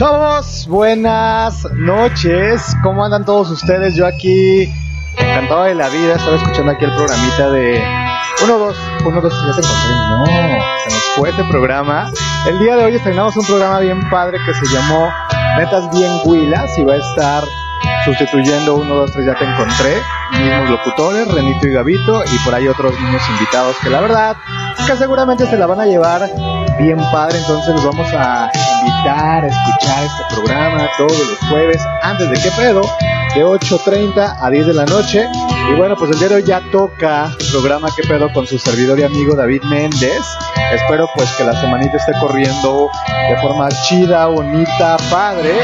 Chavos, buenas noches. ¿Cómo andan todos ustedes? Yo aquí, encantado de la vida, estaba escuchando aquí el programita de 1, 2, 1, 2, ya te encontré. No, se nos fue este programa. El día de hoy estrenamos un programa bien padre que se llamó Netas Bien Huilas y va a estar sustituyendo 1, 2, 3, ya te encontré. Mismos locutores, Renito y Gavito, y por ahí otros niños invitados que la verdad, que seguramente se la van a llevar bien padre. Entonces los vamos a invitar a escuchar este programa todos los jueves antes de qué pedo, de 8.30 a 10 de la noche. Y bueno, pues el día de hoy ya toca el programa qué pedo con su servidor y amigo David Méndez. Espero pues que la semanita esté corriendo de forma chida, bonita, padre.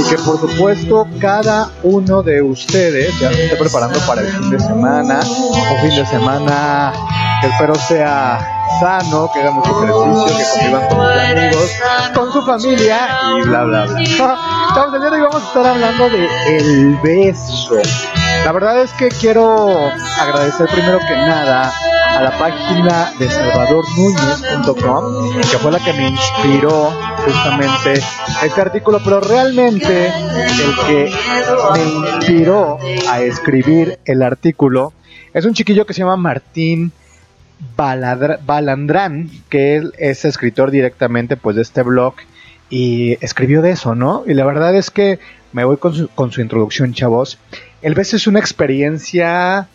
Y que por supuesto cada uno de ustedes ya se esté preparando para el fin de semana. Un fin de semana que espero sea sano, que hagan mucho ejercicio, que convivan con sus amigos, con su familia y bla bla bla. Chavos, el día de hoy vamos a estar hablando de el beso. La verdad es que quiero agradecer primero que nada a la página de salvadornuñez.com, que fue la que me inspiró justamente este artículo, pero realmente el que me inspiró a escribir el artículo es un chiquillo que se llama Martín Baladra, Balandrán, que es escritor directamente pues de este blog y escribió de eso, ¿no? Y la verdad es que me voy con su, con su introducción, chavos. El beso es una experiencia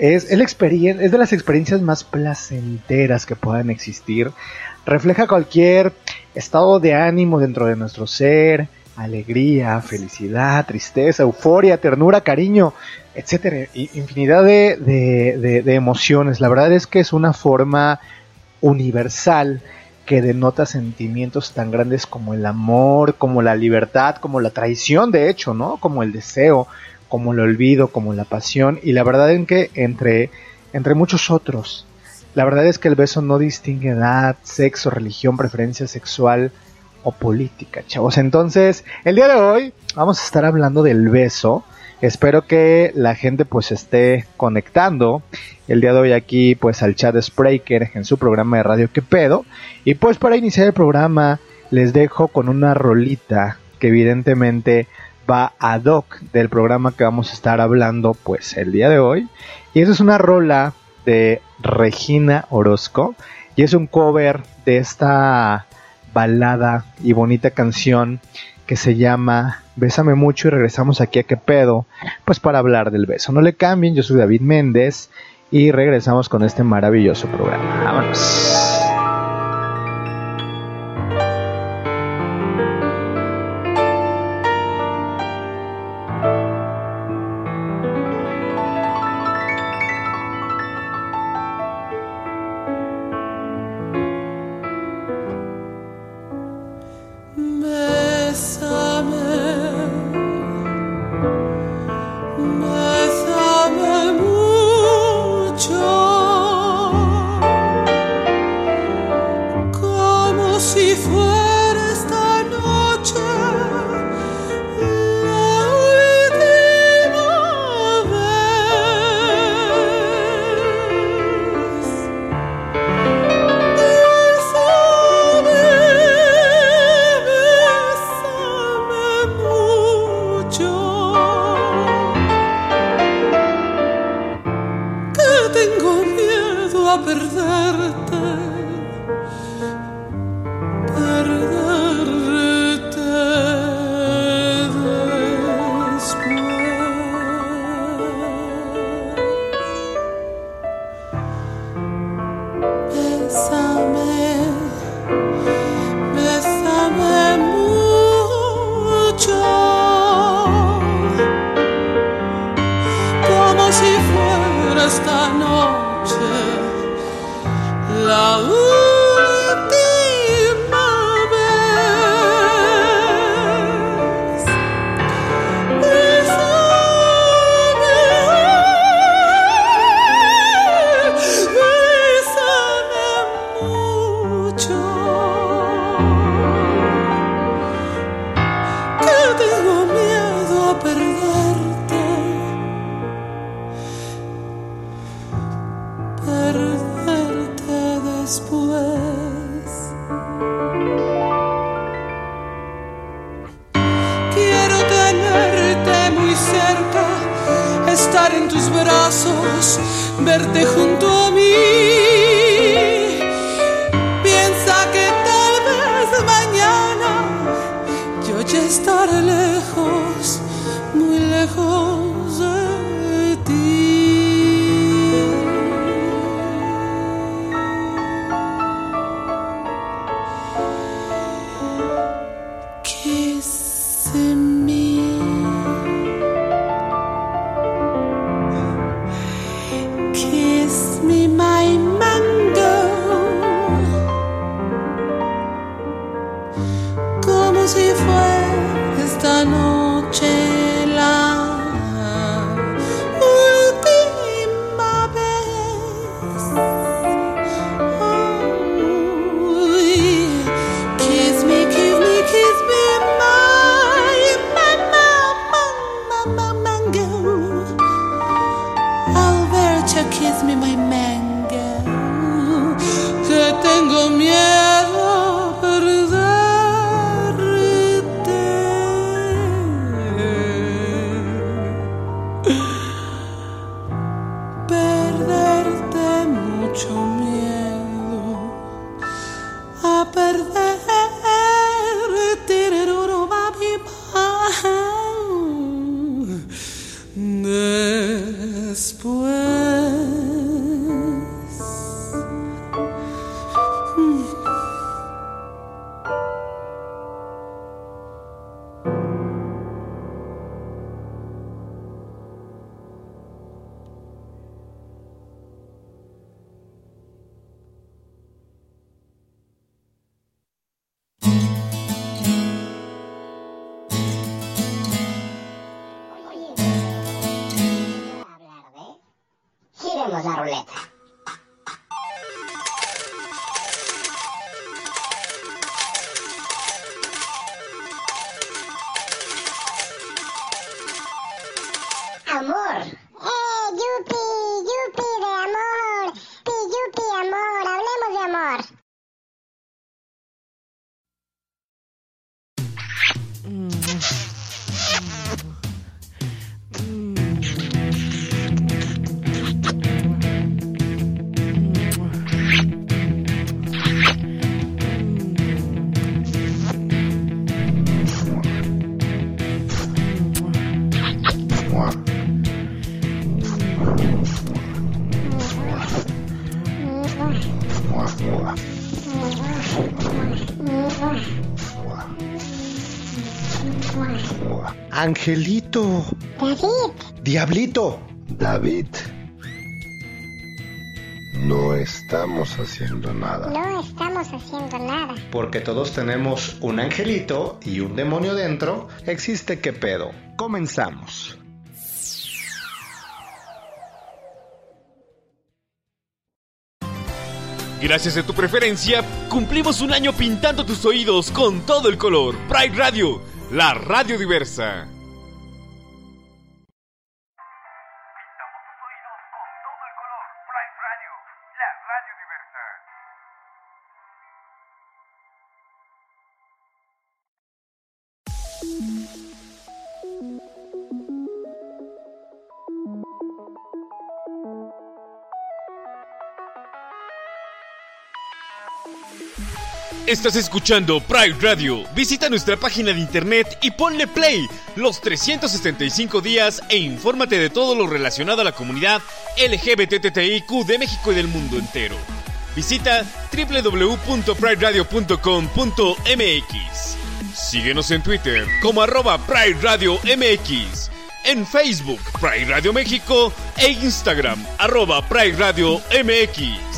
es, es de las experiencias más placenteras que puedan existir. Refleja cualquier estado de ánimo dentro de nuestro ser, alegría, felicidad, tristeza, euforia, ternura, cariño, etcétera, infinidad de, de, emociones. La verdad es que es una forma universal que denota sentimientos tan grandes como el amor, como la libertad, como la traición, de hecho, ¿no? Como el deseo, como el olvido, como la pasión, y la verdad es que entre, entre muchos otros, la verdad es que el beso no distingue edad, sexo, religión, preferencia sexual o política, chavos. Entonces, el día de hoy vamos a estar hablando del beso Espero que la gente pues esté conectando el día de hoy aquí pues al chat de Spreaker en su programa de radio que pedo. Y pues para iniciar el programa les dejo con una rolita que evidentemente va ad hoc del programa que vamos a estar hablando pues el día de hoy. Y esa es una rola de Regina Orozco y es un cover de esta balada y bonita canción que se llama Bésame mucho y regresamos aquí a qué pedo, pues para hablar del beso. No le cambien, yo soy David Méndez y regresamos con este maravilloso programa. Vámonos. Angelito. David. Diablito. David. No estamos haciendo nada. No estamos haciendo nada. Porque todos tenemos un angelito y un demonio dentro. Existe qué pedo. Comenzamos. Gracias a tu preferencia, cumplimos un año pintando tus oídos con todo el color. Pride Radio, la radio diversa. Estás escuchando Pride Radio. Visita nuestra página de internet y ponle play los 365 días e infórmate de todo lo relacionado a la comunidad LGBTTIQ de México y del mundo entero. Visita www.prideradio.com.mx. Síguenos en Twitter como arroba Pride Radio MX, en Facebook Pride Radio México e Instagram arroba Pride Radio MX.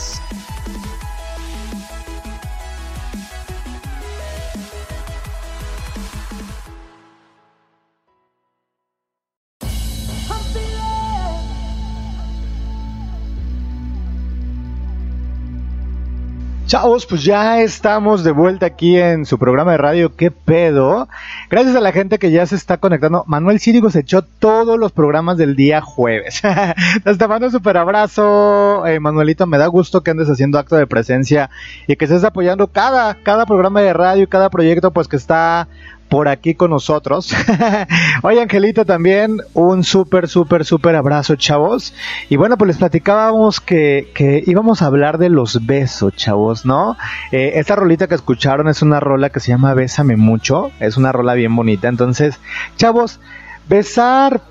Chavos, pues ya estamos de vuelta aquí en su programa de radio ¿Qué pedo? Gracias a la gente que ya se está conectando. Manuel Círigo se echó todos los programas del día jueves. Te mando un super abrazo, eh, Manuelito. Me da gusto que andes haciendo acto de presencia y que estés apoyando cada, cada programa de radio y cada proyecto pues que está por aquí con nosotros. Oye, Angelita, también un súper, súper, súper abrazo, chavos. Y bueno, pues les platicábamos que, que íbamos a hablar de los besos, chavos, ¿no? Eh, esta rolita que escucharon es una rola que se llama Bésame Mucho. Es una rola bien bonita. Entonces, chavos, besar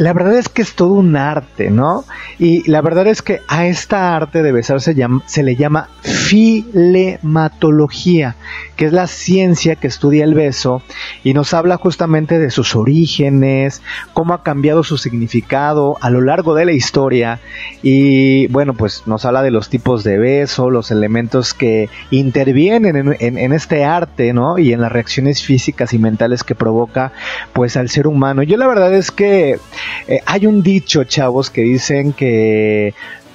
la verdad es que es todo un arte, ¿no? Y la verdad es que a esta arte de besar se, le llama filematología, que es la ciencia que estudia el beso y nos habla justamente de sus orígenes, cómo ha cambiado su significado a lo largo de la historia y bueno, pues nos habla de los tipos de beso, los elementos que intervienen en, en, en este arte, ¿no? Y en las reacciones físicas y mentales que provoca pues al ser humano. Yo la verdad es que eh, hay un dicho, chavos, que dicen que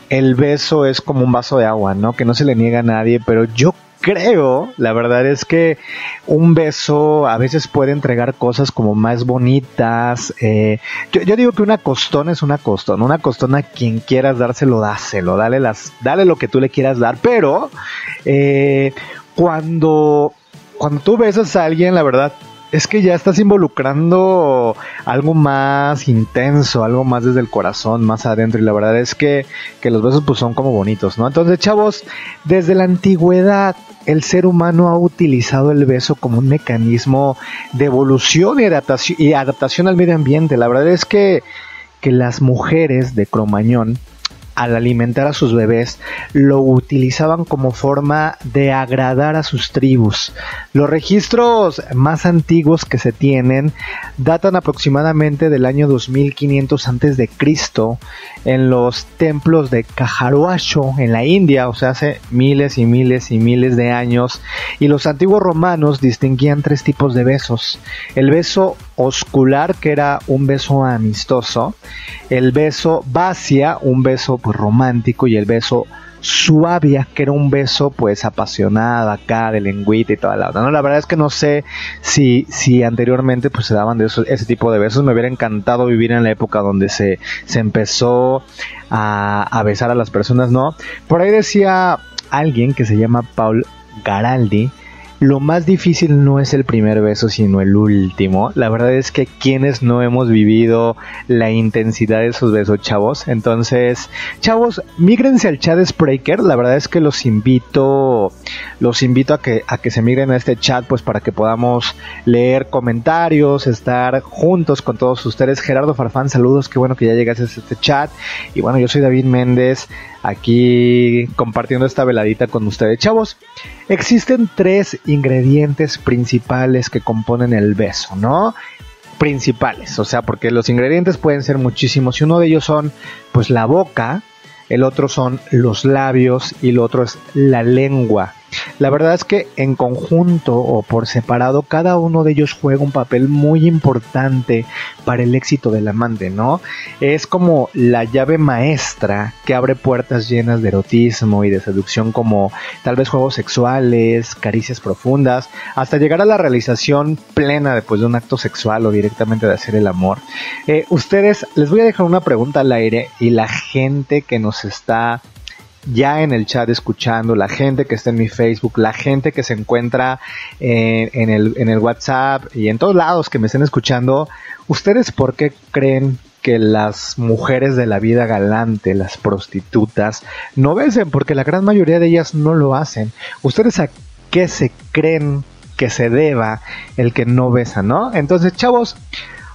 el beso es como un vaso de agua, ¿no? Que no se le niega a nadie, pero yo creo, la verdad es que un beso a veces puede entregar cosas como más bonitas. Eh, yo, digo que una costón es una costón, una costón a quien quieras dárselo, dáselo, dale, las, dale lo que tú le quieras dar, pero eh, cuando, cuando tú besas a alguien, la verdad, es que ya estás involucrando algo más intenso, algo más desde el corazón, más adentro. Y la verdad es que, que los besos pues son como bonitos, ¿no? Entonces, chavos, desde la antigüedad el ser humano ha utilizado el beso como un mecanismo de evolución y adaptación, y adaptación al medio ambiente. La verdad es que, que las mujeres de Cromañón al alimentar a sus bebés lo utilizaban como forma de agradar a sus tribus. Los registros más antiguos que se tienen datan aproximadamente del año 2500 antes de Cristo en los templos de Cajaruacho en la India, o sea, hace miles y miles y miles de años, y los antiguos romanos distinguían tres tipos de besos. El beso oscular, que era un beso amistoso, el beso vacia, un beso pues, romántico, y el beso suavia, que era un beso pues apasionado acá de lengüita y toda la otra. ¿no? La verdad es que no sé si, si anteriormente pues se daban de ese tipo de besos. Me hubiera encantado vivir en la época donde se, se empezó a, a besar a las personas, ¿no? Por ahí decía alguien que se llama Paul Garaldi, lo más difícil no es el primer beso, sino el último. La verdad es que quienes no hemos vivido la intensidad de esos besos, chavos. Entonces, chavos, migrense al chat Spreaker. La verdad es que los invito, los invito a que, a que se migren a este chat, pues para que podamos leer comentarios, estar juntos con todos ustedes. Gerardo Farfán, saludos, qué bueno que ya llegaste a este chat. Y bueno, yo soy David Méndez aquí compartiendo esta veladita con ustedes. Chavos, existen tres ingredientes principales que componen el beso, ¿no? Principales, o sea, porque los ingredientes pueden ser muchísimos y uno de ellos son pues la boca, el otro son los labios y el otro es la lengua. La verdad es que en conjunto o por separado cada uno de ellos juega un papel muy importante para el éxito del amante, ¿no? Es como la llave maestra que abre puertas llenas de erotismo y de seducción como tal vez juegos sexuales, caricias profundas, hasta llegar a la realización plena después de un acto sexual o directamente de hacer el amor. Eh, ustedes, les voy a dejar una pregunta al aire y la gente que nos está ya en el chat escuchando, la gente que está en mi Facebook, la gente que se encuentra en, el, en el WhatsApp y en todos lados que me estén escuchando, ¿ustedes por qué creen que las mujeres de la vida galante, las prostitutas, no besen, porque la gran mayoría de ellas no lo hacen. ¿Ustedes a qué se creen que se deba el que no besan, no? Entonces, chavos,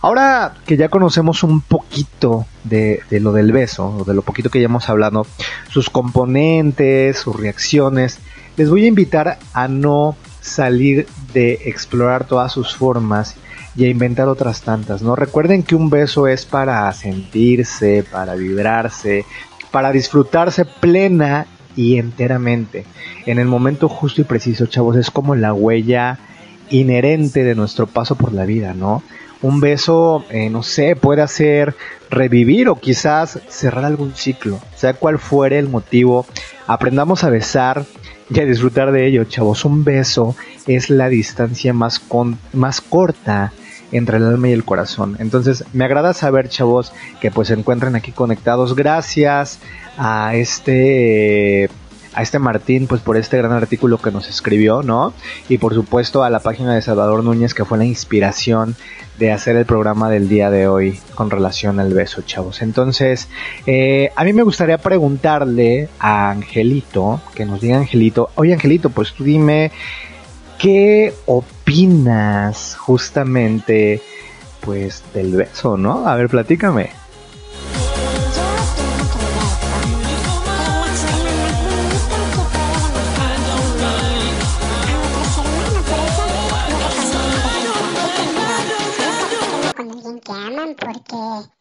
ahora que ya conocemos un poquito de, lo del beso, de lo poquito que ya hemos hablado, sus componentes, sus reacciones, les voy a invitar a no salir de explorar todas sus formas y a inventar otras tantas, ¿no? Recuerden que un beso es para sentirse, para vibrarse, para disfrutarse plena y enteramente. En el momento justo y preciso, chavos, es como la huella inherente de nuestro paso por la vida, ¿no? Un beso, eh, no sé, puede hacer revivir o quizás cerrar algún ciclo, sea cual fuere el motivo. Aprendamos a besar y a disfrutar de ello, chavos. Un beso es la distancia más, con, más corta entre el alma y el corazón. Entonces, me agrada saber, chavos, que pues se encuentran aquí conectados. Gracias a este a este Martín, pues por este gran artículo que nos escribió, ¿no? Y por supuesto a la página de Salvador Núñez, que fue la inspiración de hacer el programa del día de hoy con relación al beso, chavos. Entonces, eh, a mí me gustaría preguntarle a Angelito, que nos diga Angelito, oye Angelito, pues tú dime, ¿qué opinas justamente, pues, del beso, ¿no? A ver, platícame.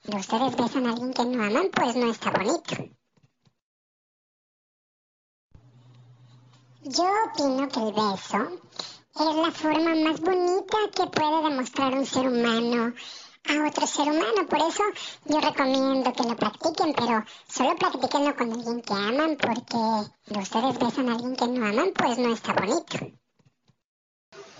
Ustedes besan a alguien que no aman, pues no está bonito. Yo opino que el beso es la forma más bonita que puede demostrar un ser humano a otro ser humano. Por eso yo recomiendo que lo practiquen, pero solo practiquenlo con alguien que aman, porque ustedes besan a alguien que no aman, pues no está bonito.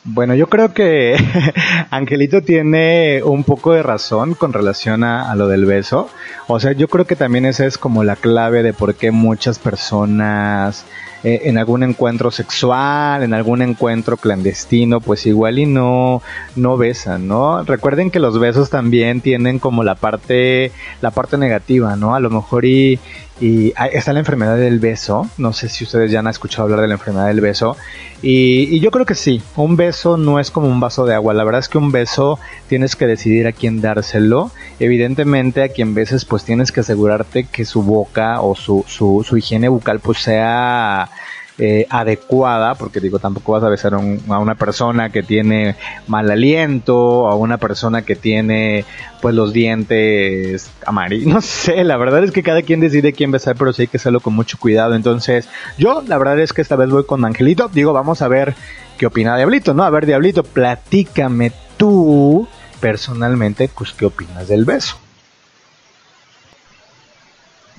Bueno, yo creo que Angelito tiene un poco de razón con relación a, lo del beso. O sea, yo creo que también esa es como la clave de por qué muchas personas eh, en algún encuentro sexual, en algún encuentro clandestino, pues igual y no, no besan, ¿no? Recuerden que los besos también tienen como la parte, la parte negativa, ¿no? A lo mejor y, y está la enfermedad del beso. No sé si ustedes ya han escuchado hablar de la enfermedad del beso. Y, yo creo que sí. Un beso no es como un vaso de agua. La verdad es que un beso tienes que decidir a quién dárselo. Evidentemente a quien beses pues tienes que asegurarte que su boca o su, su, su higiene bucal pues sea eh, adecuada, porque digo, tampoco vas a besar a, una persona que tiene mal aliento, a una persona que tiene pues los dientes amarillos, no sé, la verdad es que cada quien decide quién besar, pero sí hay que hacerlo con mucho cuidado, entonces yo la verdad es que esta vez voy con Angelito, digo, vamos a ver qué opina Diablito, ¿no? A ver, Diablito, platícame tú personalmente, pues, ¿qué opinas del beso?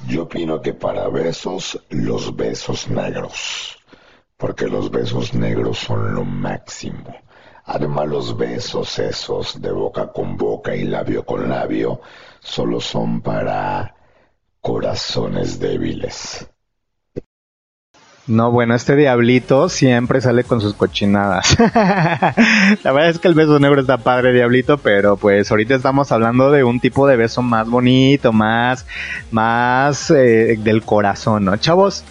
Yo opino que para besos, los besos negros. Porque los besos negros son lo máximo. Además los besos esos de boca con boca y labio con labio solo son para corazones débiles. No, bueno, este diablito siempre sale con sus cochinadas. la verdad es que el beso negro está padre, diablito, pero pues ahorita estamos hablando de un tipo de beso más bonito, más, más eh, del corazón, ¿no? Chavos,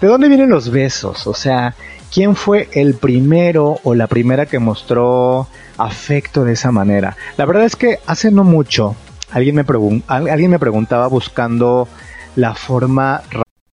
¿de dónde vienen los besos? O sea, ¿quién fue el primero o la primera que mostró afecto de esa manera? La verdad es que hace no mucho alguien me, alguien me preguntaba buscando la forma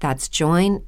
That's joinmidi.com.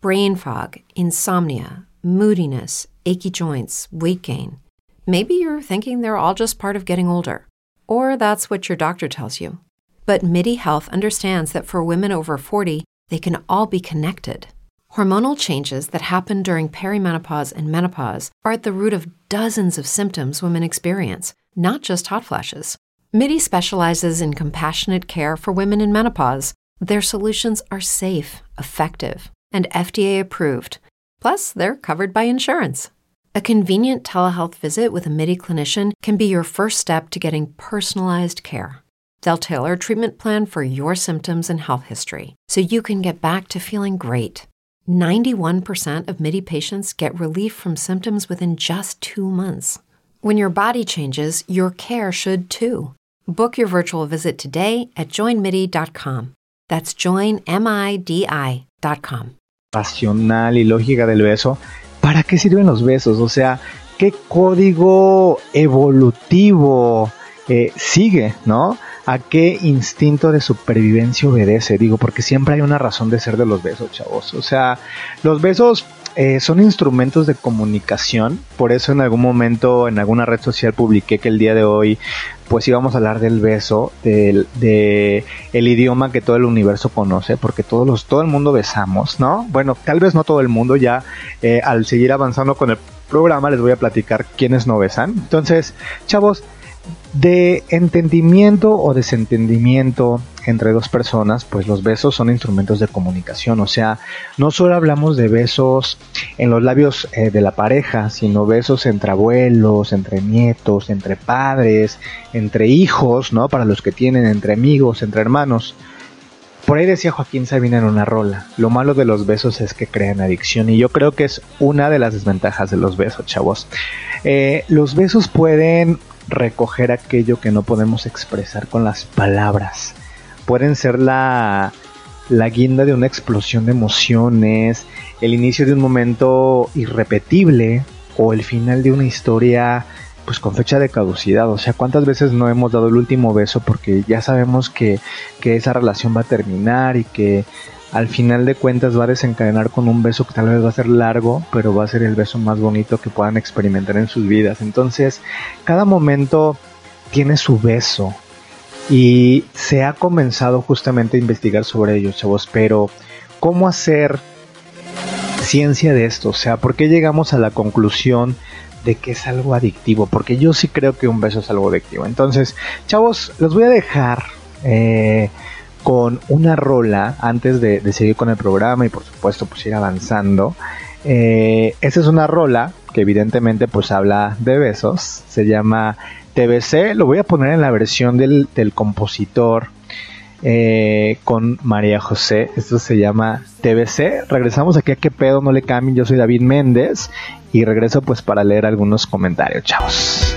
Brain fog, insomnia, moodiness, achy joints, weight gain. Maybe you're thinking they're all just part of getting older, or that's what your doctor tells you. But MIDI Health understands that for women over 40, they can all be connected. Hormonal changes that happen during perimenopause and menopause are at the root of dozens of symptoms women experience, not just hot flashes. MIDI specializes in compassionate care for women in menopause. Their solutions are safe, effective, and FDA approved. Plus, they're covered by insurance. A convenient telehealth visit with a MIDI clinician can be your first step to getting personalized care. They'll tailor a treatment plan for your symptoms and health history so you can get back to feeling great. 91% of MIDI patients get relief from symptoms within just two months. When your body changes, your care should too. Book your virtual visit today at joinmidi.com. That's joinmidi.com. Racional y lógica del beso. ¿Para qué sirven los besos? O sea, ¿qué código evolutivo eh, sigue, no? ¿A qué instinto de supervivencia obedece? Digo, porque siempre hay una razón de ser de los besos, chavos. O sea, los besos eh, son instrumentos de comunicación, por eso en algún momento en alguna red social publiqué que el día de hoy pues íbamos a hablar del beso, del de el idioma que todo el universo conoce, porque todos los, todo el mundo besamos, ¿no? Bueno, tal vez no todo el mundo, ya eh, al seguir avanzando con el programa les voy a platicar quiénes no besan. Entonces, chavos, de entendimiento o desentendimiento entre dos personas, pues los besos son instrumentos de comunicación. O sea, no solo hablamos de besos en los labios eh, de la pareja, sino besos entre abuelos, entre nietos, entre padres, entre hijos, ¿no? Para los que tienen, entre amigos, entre hermanos. Por ahí decía Joaquín Sabina en una rola, lo malo de los besos es que crean adicción y yo creo que es una de las desventajas de los besos, chavos. Eh, los besos pueden recoger aquello que no podemos expresar con las palabras. Pueden ser la, la guinda de una explosión de emociones, el inicio de un momento irrepetible o el final de una historia pues con fecha de caducidad. O sea, ¿cuántas veces no hemos dado el último beso porque ya sabemos que, que esa relación va a terminar y que al final de cuentas va a desencadenar con un beso que tal vez va a ser largo, pero va a ser el beso más bonito que puedan experimentar en sus vidas. Entonces, cada momento tiene su beso y se ha comenzado justamente a investigar sobre ello, chavos, pero ¿cómo hacer ciencia de esto? O sea, ¿por qué llegamos a la conclusión de que es algo adictivo? Porque yo sí creo que un beso es algo adictivo. Entonces, chavos, los voy a dejar. Eh, con una rola antes de, seguir con el programa y por supuesto pues ir avanzando. Eh, esa es una rola que evidentemente pues habla de besos, se llama TBC, lo voy a poner en la versión del, compositor eh, con María José, esto se llama TBC, regresamos aquí a qué pedo no le cambien, yo soy David Méndez y regreso pues para leer algunos comentarios, chavos.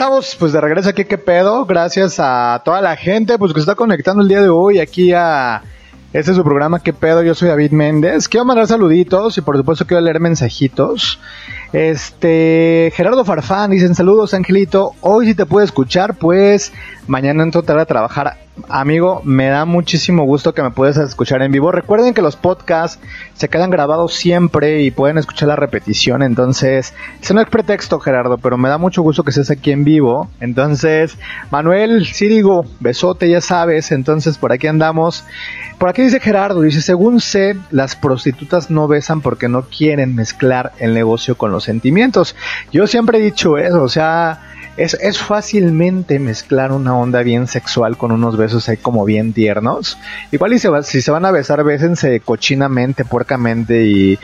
Estamos pues de regreso aquí, ¿qué pedo? Gracias a toda la gente pues que se está conectando el día de hoy aquí a este es su programa, ¿qué pedo? Yo soy David Méndez. Quiero mandar saluditos y por supuesto quiero leer mensajitos. Este, Gerardo Farfán, dicen saludos Angelito. Hoy si te puedo escuchar, pues mañana entro a trabajar. Amigo, me da muchísimo gusto que me puedas escuchar en vivo. Recuerden que los podcasts se quedan grabados siempre y pueden escuchar la repetición. Entonces, eso no es pretexto, Gerardo, pero me da mucho gusto que estés aquí en vivo. Entonces, Manuel Círigo, besote, ya sabes. Entonces, por aquí andamos. Por aquí dice Gerardo, dice, según sé, las prostitutas no besan porque no quieren mezclar el negocio con los sentimientos. Yo siempre he dicho eso, o sea, es, es fácilmente mezclar una onda bien sexual con unos besos ahí como bien tiernos. Igual y se si se van a besar, bésense cochinamente, puercamente y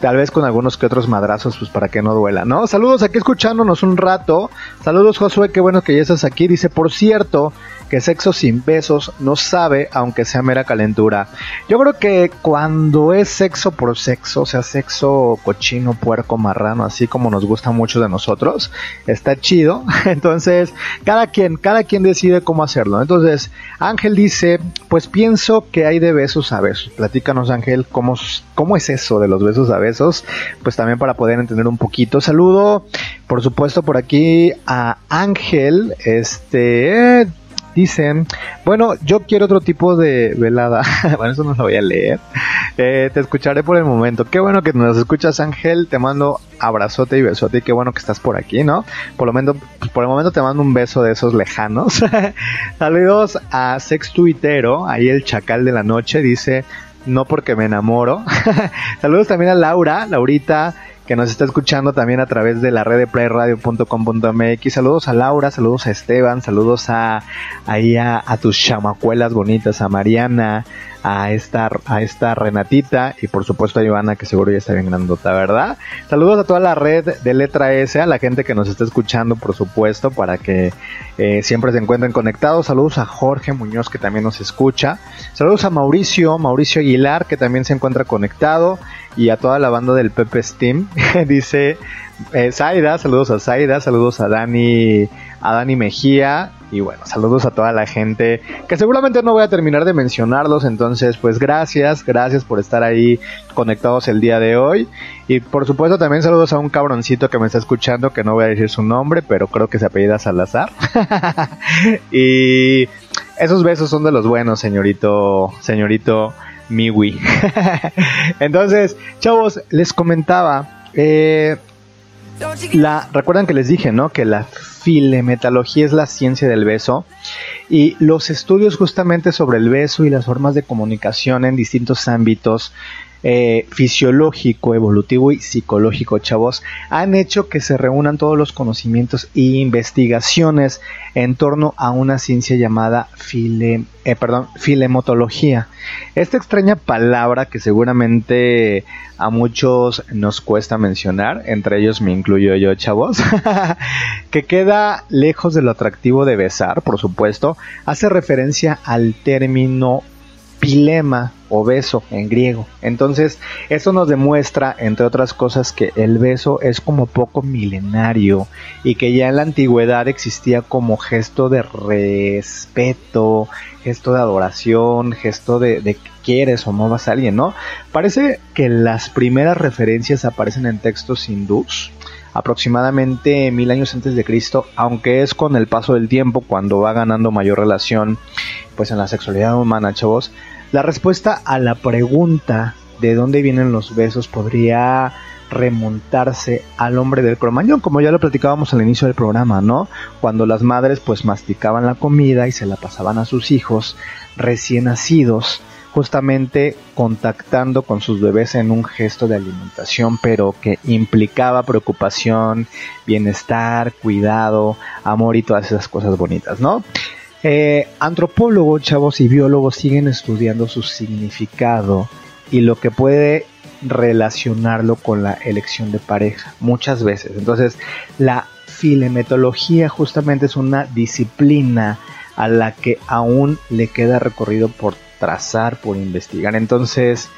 tal vez con algunos que otros madrazos, pues para que no duela, ¿no? Saludos aquí escuchándonos un rato. Saludos Josué, qué bueno que ya estás aquí. Dice, por cierto, que sexo sin besos no sabe, aunque sea mera calentura. Yo creo que cuando es sexo por sexo, sea, sexo cochino, puerco, marrano, así como nos gusta mucho de nosotros, está chido. Entonces, cada quien, cada quien decide cómo hacerlo. Entonces, Ángel dice, pues pienso que hay de besos a besos. Platícanos, Ángel, cómo, cómo es eso de los besos a besos, pues también para poder entender un poquito. Saludo, por supuesto, por aquí a Ángel, este, Dicen, bueno, yo quiero otro tipo de velada. bueno, eso no lo voy a leer. Eh, te escucharé por el momento. Qué bueno que nos escuchas, Ángel. Te mando abrazote y besote. Y qué bueno que estás por aquí, ¿no? Por lo menos, por el momento te mando un beso de esos lejanos. Saludos a Sex Tuitero. Ahí el chacal de la noche dice, no porque me enamoro. Saludos también a Laura, Laurita, que nos está escuchando también a través de la red de playradio.com.mx. Saludos a Laura, saludos a Esteban, saludos a ahí a, a tus chamacuelas bonitas, a Mariana, a esta, a esta Renatita y por supuesto a Ivana, que seguro ya está bien grandota, ¿verdad? Saludos a toda la red de letra S, a la gente que nos está escuchando, por supuesto, para que eh, siempre se encuentren conectados. Saludos a Jorge Muñoz, que también nos escucha. Saludos a Mauricio, Mauricio Aguilar, que también se encuentra conectado. Y a toda la banda del Pepe Steam. Dice eh, saludos a Zaida, saludos a Dani, a Dani Mejía. Y bueno, saludos a toda la gente que seguramente no voy a terminar de mencionarlos. Entonces, pues gracias, gracias por estar ahí conectados el día de hoy. Y por supuesto también saludos a un cabroncito que me está escuchando, que no voy a decir su nombre, pero creo que se apellida Salazar. y esos besos son de los buenos, señorito, señorito Miwi. Entonces, chavos, les comentaba, eh, la, recuerdan que les dije, ¿no? Que la filemetalogía es la ciencia del beso y los estudios justamente sobre el beso y las formas de comunicación en distintos ámbitos eh, fisiológico, evolutivo y psicológico, chavos, han hecho que se reúnan todos los conocimientos e investigaciones en torno a una ciencia llamada eh, perdón, filemotología. Esta extraña palabra que seguramente a muchos nos cuesta mencionar, entre ellos me incluyo yo, chavos, que queda lejos de lo atractivo de besar, por supuesto, hace referencia al término pilema o beso en griego. Entonces, eso nos demuestra, entre otras cosas, que el beso es como poco milenario y que ya en la antigüedad existía como gesto de respeto, gesto de adoración, gesto de, de que quieres o no vas a alguien, ¿no? Parece que las primeras referencias aparecen en textos hindús aproximadamente mil años antes de Cristo, aunque es con el paso del tiempo cuando va ganando mayor relación pues en la sexualidad humana, chavos. La respuesta a la pregunta de dónde vienen los besos podría remontarse al hombre del cromañón, como ya lo platicábamos al inicio del programa, ¿no? Cuando las madres pues masticaban la comida y se la pasaban a sus hijos recién nacidos, justamente contactando con sus bebés en un gesto de alimentación, pero que implicaba preocupación, bienestar, cuidado, amor y todas esas cosas bonitas, ¿no? Eh, antropólogos, chavos y biólogos siguen estudiando su significado y lo que puede relacionarlo con la elección de pareja muchas veces. Entonces, la filemetología justamente es una disciplina a la que aún le queda recorrido por trazar, por investigar. Entonces,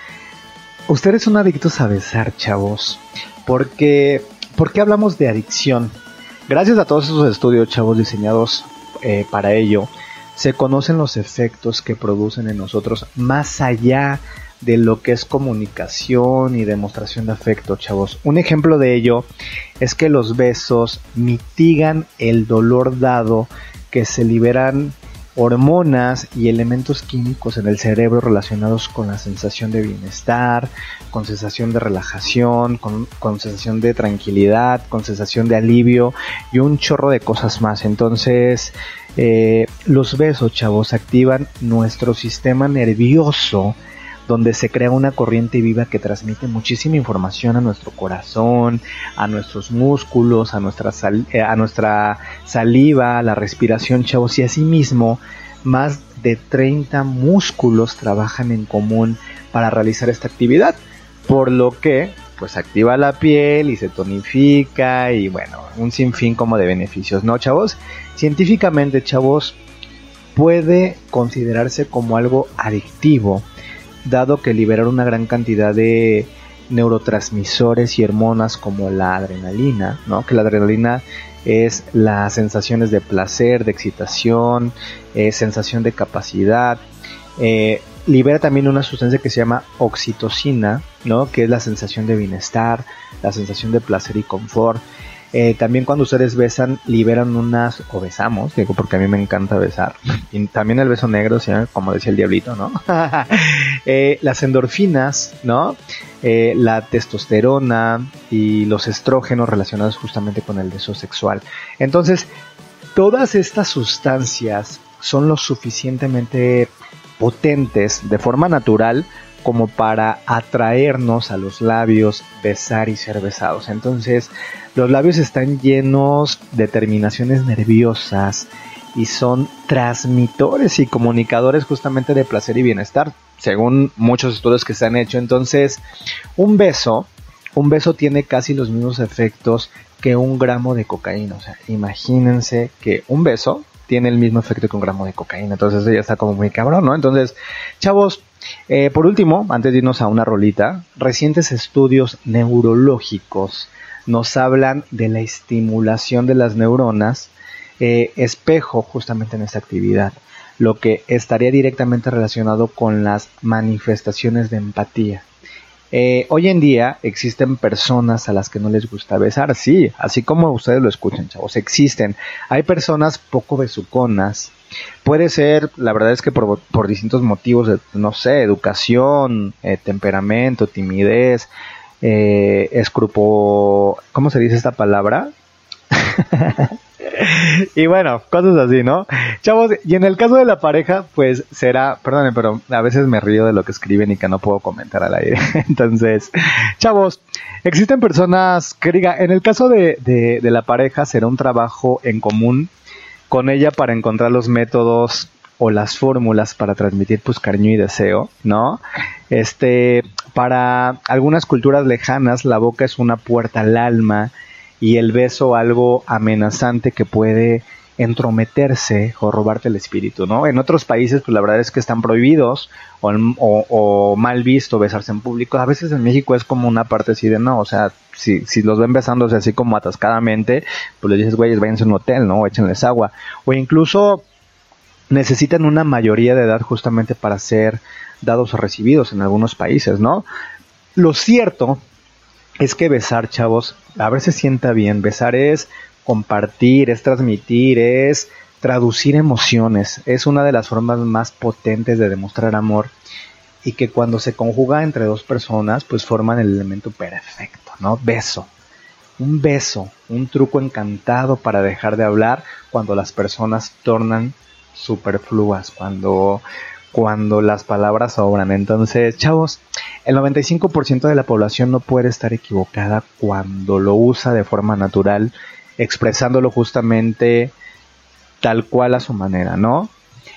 ustedes son adictos a besar, chavos. Porque, ¿Por qué hablamos de adicción? Gracias a todos esos estudios, chavos, diseñados eh, para ello, se conocen los efectos que producen en nosotros más allá de lo que es comunicación y demostración de afecto, chavos. Un ejemplo de ello es que los besos mitigan el dolor dado que se liberan hormonas y elementos químicos en el cerebro relacionados con la sensación de bienestar, con sensación de relajación, con, sensación de tranquilidad, con sensación de alivio y un chorro de cosas más. Entonces, eh, los besos, chavos, activan nuestro sistema nervioso donde se crea una corriente viva que transmite muchísima información a nuestro corazón, a nuestros músculos, a nuestra, eh, a nuestra saliva, a la respiración, chavos, y asimismo más de 30 músculos trabajan en común para realizar esta actividad, por lo que pues activa la piel y se tonifica y bueno, un sinfín como de beneficios, ¿no, chavos? Científicamente, chavos, puede considerarse como algo adictivo dado que liberar una gran cantidad de neurotransmisores y hormonas como la adrenalina, ¿no? Que la adrenalina es las sensaciones de placer, de excitación, eh, sensación de capacidad. Eh, libera también una sustancia que se llama oxitocina, ¿no? Que es la sensación de bienestar, la sensación de placer y confort. Eh, también cuando ustedes besan, liberan unas, o besamos, digo porque a mí me encanta besar. Y también el beso negro, como decía el diablito, ¿no? Eh, las endorfinas, ¿no? Eh, la testosterona y los estrógenos relacionados justamente con el deseo sexual. Entonces, todas estas sustancias son lo suficientemente potentes de forma natural como para atraernos a los labios, besar y ser besados. Entonces, los labios están llenos de terminaciones nerviosas y son transmitores y comunicadores justamente de placer y bienestar, según muchos estudios que se han hecho. Entonces, un beso, un beso tiene casi los mismos efectos que un gramo de cocaína. O sea, imagínense que un beso tiene el mismo efecto que un gramo de cocaína. Entonces eso ya está como muy cabrón, ¿no? Entonces, chavos, eh, por último, antes de irnos a una rolita, recientes estudios neurológicos nos hablan de la estimulación de las neuronas, eh, espejo justamente en esta actividad, lo que estaría directamente relacionado con las manifestaciones de empatía. Eh, hoy en día existen personas a las que no les gusta besar, sí, así como ustedes lo escuchan, chavos, existen. Hay personas poco besuconas. Puede ser, la verdad es que por, distintos motivos, no sé, educación, eh, temperamento, timidez, eh, escrupo... ¿Cómo se dice esta palabra? y bueno, cosas así, ¿no? Chavos, y en el caso de la pareja, pues será, perdónenme, pero a veces me río de lo que escriben y que no puedo comentar al aire. Entonces, chavos, existen personas que diga, en el caso de, de, la pareja será un trabajo en común con ella para encontrar los métodos o las fórmulas para transmitir pues cariño y deseo, ¿no? Este, para algunas culturas lejanas la boca es una puerta al alma y el beso algo amenazante que puede entrometerse o robarte el espíritu, ¿no? En otros países, pues la verdad es que están prohibidos o, mal visto besarse en público. A veces en México es como una parte así de no, o sea, si, si los ven besándose así como atascadamente, pues les dices, güeyes, váyanse a un hotel, ¿no? O échenles agua. O incluso necesitan una mayoría de edad justamente para ser dados o recibidos en algunos países, ¿no? Lo cierto es que besar, chavos, a ver si sienta bien. Besar es compartir, es transmitir, es traducir emociones. Es una de las formas más potentes de demostrar amor y que cuando se conjuga entre dos personas, pues forman el elemento perfecto, ¿no? Beso. Un beso, un truco encantado para dejar de hablar cuando las personas tornan superfluas, cuando, cuando las palabras sobran. Entonces, chavos, el 95% de la población no puede estar equivocada cuando lo usa de forma natural, expresándolo justamente tal cual a su manera, ¿no?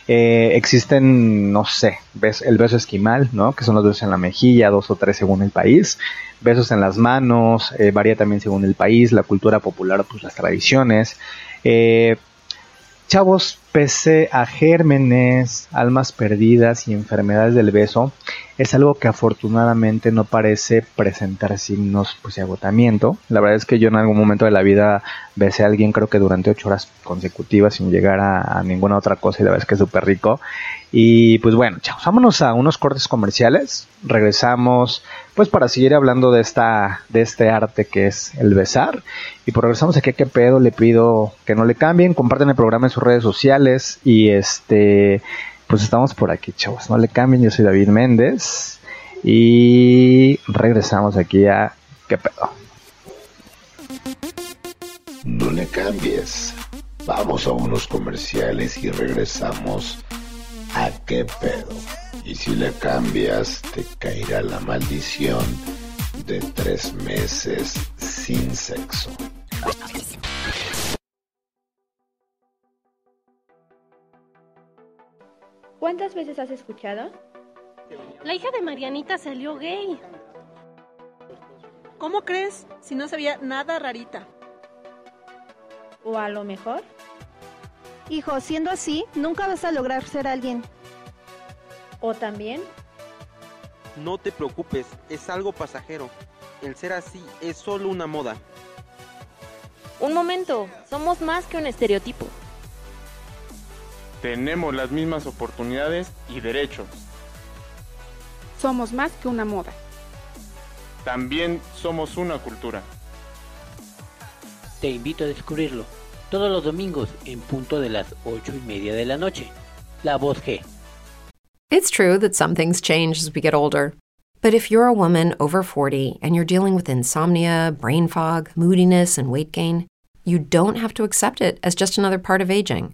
Eh, existen, no sé, el beso esquimal, ¿no? Que son los besos en la mejilla, dos o tres según el país. Besos en las manos, eh, varía también según el país, la cultura popular, pues las tradiciones. Eh, chavos, pese a gérmenes, almas perdidas y enfermedades del beso, es algo que afortunadamente no parece presentar signos pues, de agotamiento. La verdad es que yo en algún momento de la vida besé a alguien creo que durante ocho horas consecutivas sin llegar a, ninguna otra cosa y la verdad es que es súper rico. Y pues bueno, chavos, vámonos a unos cortes comerciales. Regresamos pues para seguir hablando de esta de este arte que es el besar. Y pues regresamos aquí a qué pedo, le pido que no le cambien, comparten el programa en sus redes sociales y este pues estamos por aquí, chavos. No le cambien, yo soy David Méndez. Y regresamos aquí a ¿Qué pedo? No le cambies. Vamos a unos comerciales y regresamos a qué pedo. Y si le cambias, te caerá la maldición de tres meses sin sexo. ¿Cuántas veces has escuchado? La hija de Marianita salió gay. ¿Cómo crees si no sabía nada rarita? ¿O a lo mejor? Hijo, siendo así, nunca vas a lograr ser alguien. ¿O también? No te preocupes, es algo pasajero. El ser así es solo una moda. Un momento, somos más que un estereotipo. Tenemos las mismas oportunidades y derechos. Somos más que una moda. También somos una cultura. Te invito a descubrirlo todos los domingos en punto de las ocho y media de la noche. La voz G. It's true that some things change as we get older. But if you're a woman over 40 and you're dealing with insomnia, brain fog, moodiness, and weight gain, you don't have to accept it as just another part of aging.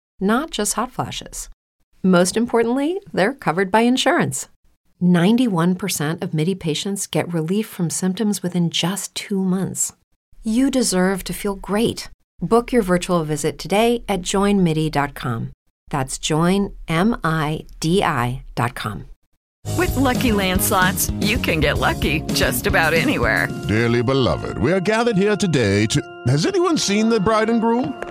not just hot flashes. Most importantly, they're covered by insurance. 91% of MIDI patients get relief from symptoms within just two months. You deserve to feel great. Book your virtual visit today at joinmidi.com. That's joinmidi.com. With lucky landslots, you can get lucky just about anywhere. Dearly beloved, we are gathered here today to. Has anyone seen the bride and groom?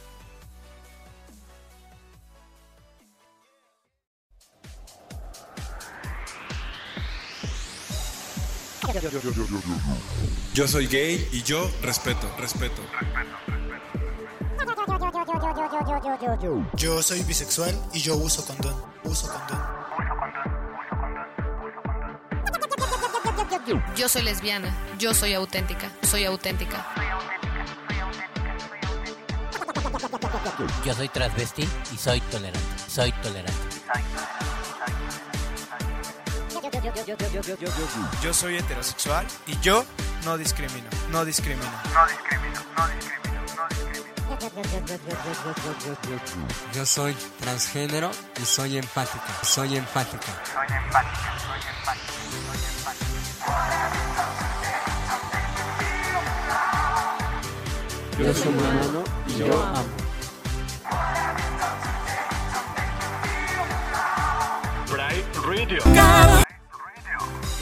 Yo soy gay y yo respeto, respeto. Yo soy bisexual y yo uso condón, uso condón. Yo soy lesbiana, yo soy auténtica, soy auténtica. Yo soy transvesti y soy tolerante, soy tolerante. Yo soy heterosexual y yo no discrimino, no discrimino. No discrimino, no discrimino, no discrimino. Yo soy transgénero y soy empática, soy empática. Soy empática, soy empática, soy empática. Yo soy humano y yo amo. Bright Radio.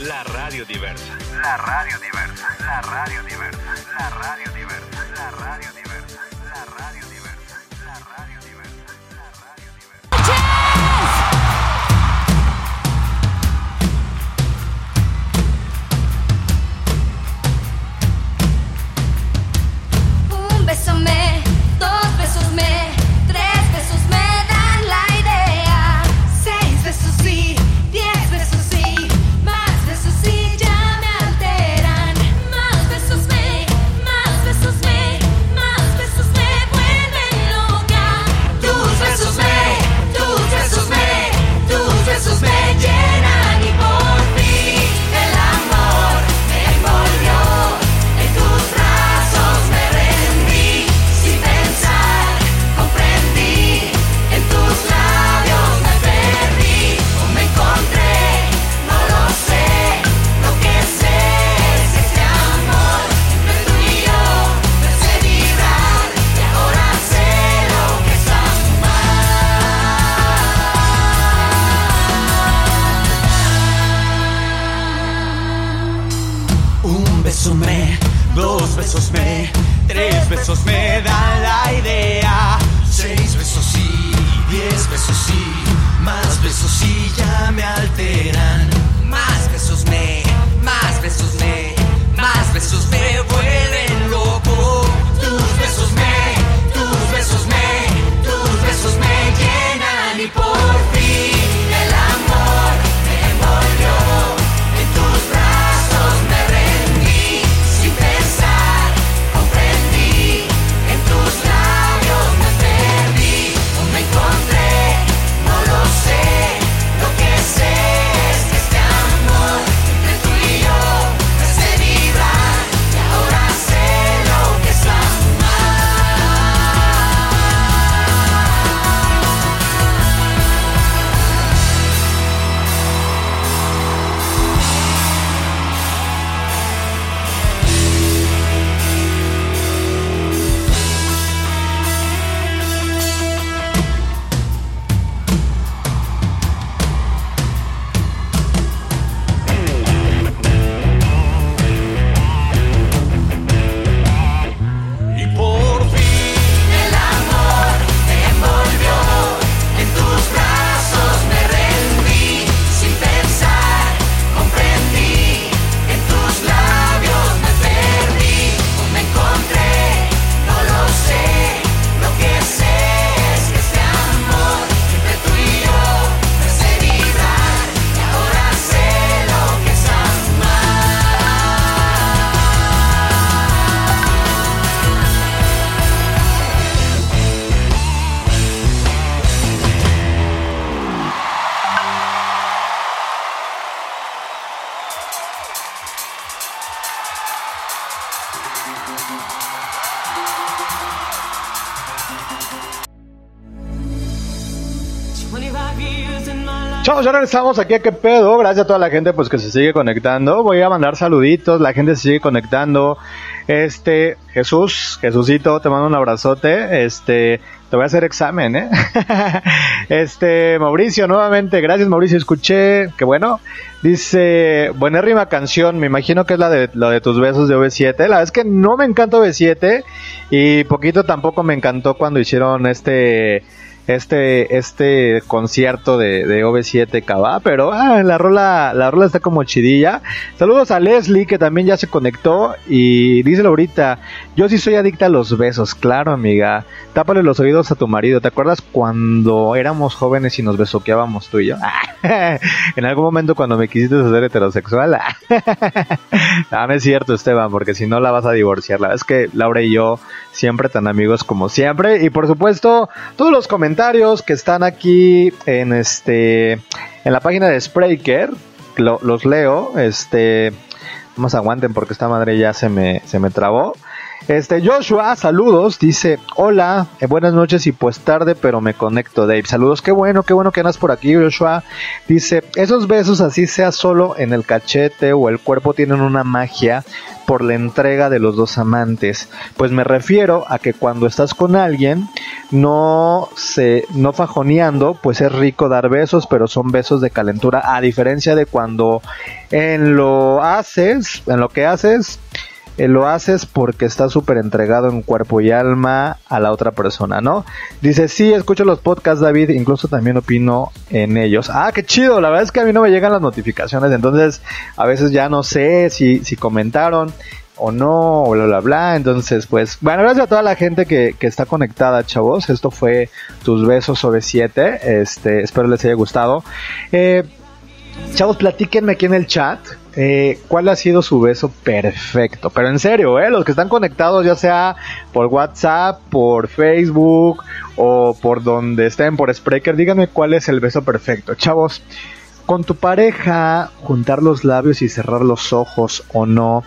La radio diversa. La radio diversa. La radio diversa. La radio diversa. Ya regresamos aquí a qué pedo. Gracias a toda la gente pues que se sigue conectando. Voy a mandar saluditos, la gente se sigue conectando. Este, Jesús, Jesucito, te mando un abrazote. Este, te voy a hacer examen, ¿eh? este, Mauricio, nuevamente, gracias Mauricio, escuché, que bueno. Dice, buenérrima canción, me imagino que es la de, la de tus besos de OV7. La es que no me encanta OV7 y poquito tampoco me encantó cuando hicieron este este este concierto de, de OV7 Cabá, pero ah, la rola la rola está como chidilla. Saludos a Leslie que también ya se conectó y dice ahorita, yo sí soy adicta a los besos, claro amiga. Tápale los oídos a tu marido. ¿Te acuerdas cuando éramos jóvenes y nos besoqueábamos tú y yo? en algún momento cuando me quisiste hacer heterosexual. no, no es cierto, Esteban, porque si no la vas a divorciar. La verdad es que Laura y yo siempre tan amigos como siempre. Y por supuesto, todos los comentarios que están aquí en este en la página de Spreaker, lo- los leo. Este, más aguanten porque esta madre ya se me, se me trabó. Este, Joshua, saludos, dice, hola, eh, buenas noches y pues tarde, pero me conecto, Dave. Saludos, qué bueno, qué bueno que andas por aquí, Joshua. Dice, esos besos así sea solo en el cachete o el cuerpo tienen una magia por la entrega de los dos amantes. Pues me refiero a que cuando estás con alguien, no se, no fajoneando, pues es rico dar besos, pero son besos de calentura, a diferencia de cuando en lo haces, en lo que haces, eh, lo haces porque estás súper entregado en cuerpo y alma a la otra persona, ¿no? Dice, sí, escucho los podcasts, David, incluso también opino en ellos. Ah, qué chido, la verdad es que a mí no me llegan las notificaciones, entonces a veces ya no sé si, si comentaron o no, bla, bla, bla. Entonces, pues, bueno, gracias a toda la gente que, que está conectada, chavos. Esto fue Tus Besos sobre 7. Este, espero les haya gustado. Eh, Chavos, platíquenme aquí en el chat eh, cuál ha sido su beso perfecto. Pero en serio, eh, los que están conectados, ya sea por WhatsApp, por Facebook o por donde estén, por Spreaker, díganme cuál es el beso perfecto. Chavos, con tu pareja, juntar los labios y cerrar los ojos o no.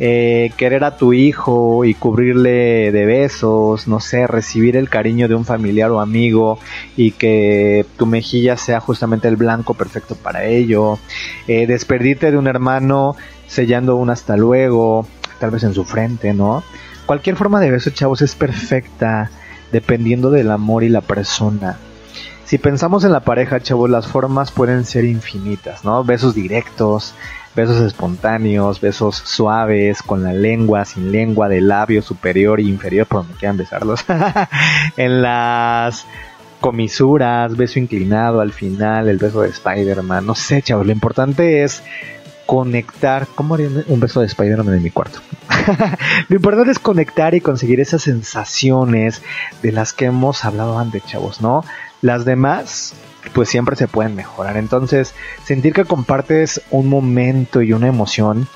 Eh, querer a tu hijo y cubrirle de besos, no sé, recibir el cariño de un familiar o amigo y que tu mejilla sea justamente el blanco perfecto para ello, eh, despedirte de un hermano sellando un hasta luego, tal vez en su frente, ¿no? Cualquier forma de beso, chavos, es perfecta dependiendo del amor y la persona. Si pensamos en la pareja, chavos, las formas pueden ser infinitas, ¿no? Besos directos, besos espontáneos, besos suaves, con la lengua, sin lengua, de labio superior e inferior, por donde quieran besarlos. en las comisuras, beso inclinado al final, el beso de Spider-Man, no sé, chavos, lo importante es conectar, ¿cómo haría un beso de Spider-Man en mi cuarto? lo importante es conectar y conseguir esas sensaciones de las que hemos hablado antes, chavos, ¿no? Las demás, pues siempre se pueden mejorar. Entonces, sentir que compartes un momento y una emoción,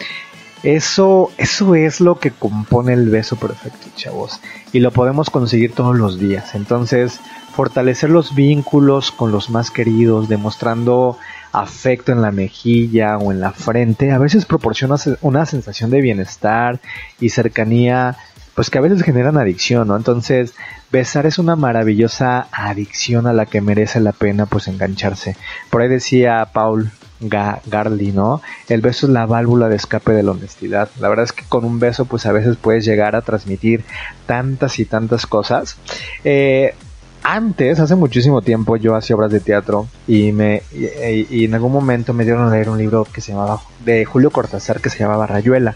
eso, eso es lo que compone el beso perfecto, chavos. Y lo podemos conseguir todos los días. Entonces, fortalecer los vínculos con los más queridos, demostrando afecto en la mejilla o en la frente, a veces proporciona una sensación de bienestar y cercanía, pues que a veces generan adicción, ¿no? Entonces, besar es una maravillosa adicción a la que merece la pena pues engancharse. Por ahí decía Paul Garley, ¿no? El beso es la válvula de escape de la honestidad. La verdad es que con un beso pues a veces puedes llegar a transmitir tantas y tantas cosas. Eh, antes, hace muchísimo tiempo, yo hacía obras de teatro y me y, en algún momento me dieron a leer un libro que se llamaba de Julio Cortázar que se llamaba Rayuela.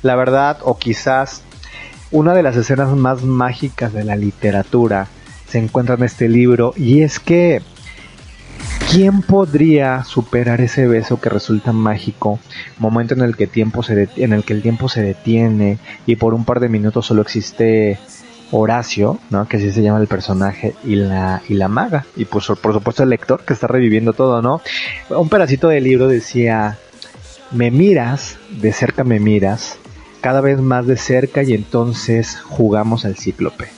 La verdad, o quizás una de las escenas más mágicas de la literatura se encuentra en este libro y es que ¿quién podría superar ese beso que resulta mágico? Momento en el que tiempo se en el que el tiempo se detiene y por un par de minutos solo existe Horacio, ¿no? que así se llama el personaje, y la, y la maga, y pues por supuesto el lector que está reviviendo todo, ¿no? Un pedacito del libro decía, me miras, de cerca me miras, cada vez más de cerca y entonces jugamos al cíclope.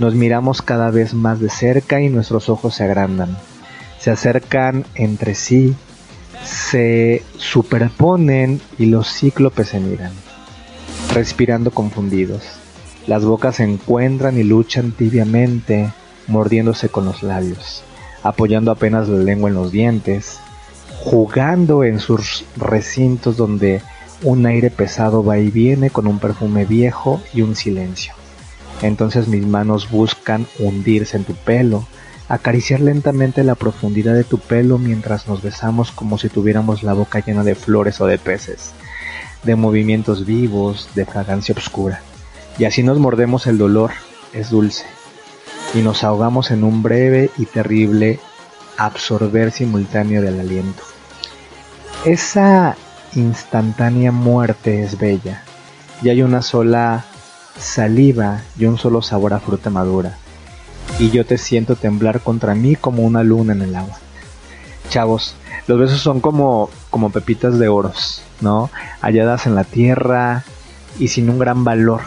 Nos miramos cada vez más de cerca y nuestros ojos se agrandan, se acercan entre sí, se superponen y los cíclopes se miran, respirando confundidos las bocas se encuentran y luchan tibiamente, mordiéndose con los labios, apoyando apenas la lengua en los dientes, jugando en sus recintos donde un aire pesado va y viene con un perfume viejo y un silencio. Entonces mis manos buscan hundirse en tu pelo, acariciar lentamente la profundidad de tu pelo mientras nos besamos como si tuviéramos la boca llena de flores o de peces, de movimientos vivos, de fragancia oscura. Y así nos mordemos el dolor, es dulce, y nos ahogamos en un breve y terrible absorber simultáneo del aliento. Esa instantánea muerte es bella, y hay una sola saliva y un solo sabor a fruta madura, y yo te siento temblar contra mí como una luna en el agua. Chavos, los besos son como, como pepitas de oros, ¿no? Halladas en la tierra y sin un gran valor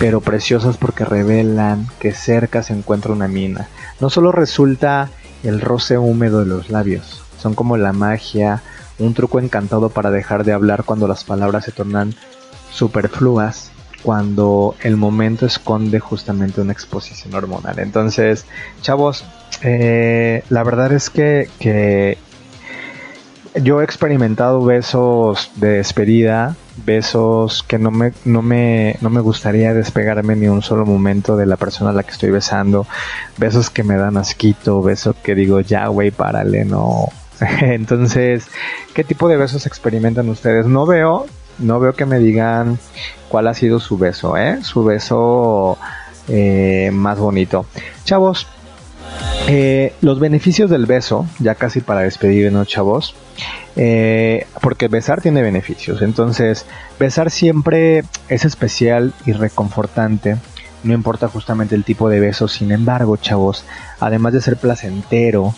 pero preciosas porque revelan que cerca se encuentra una mina. No solo resulta el roce húmedo de los labios, son como la magia, un truco encantado para dejar de hablar cuando las palabras se tornan superfluas, cuando el momento esconde justamente una exposición hormonal. Entonces, chavos, eh, la verdad es que, que yo he experimentado besos de despedida, besos que no me, no me, no me gustaría despegarme ni un solo momento de la persona a la que estoy besando, besos que me dan asquito, besos que digo, ya, güey, párale, no. Entonces, ¿qué tipo de besos experimentan ustedes? No veo, no veo que me digan cuál ha sido su beso, ¿eh? Su beso eh, más bonito. Chavos, eh, los beneficios del beso, ya casi para despedirnos, chavos. Eh, porque besar tiene beneficios. Entonces, besar siempre es especial y reconfortante. No importa justamente el tipo de beso. Sin embargo, chavos, además de ser placentero,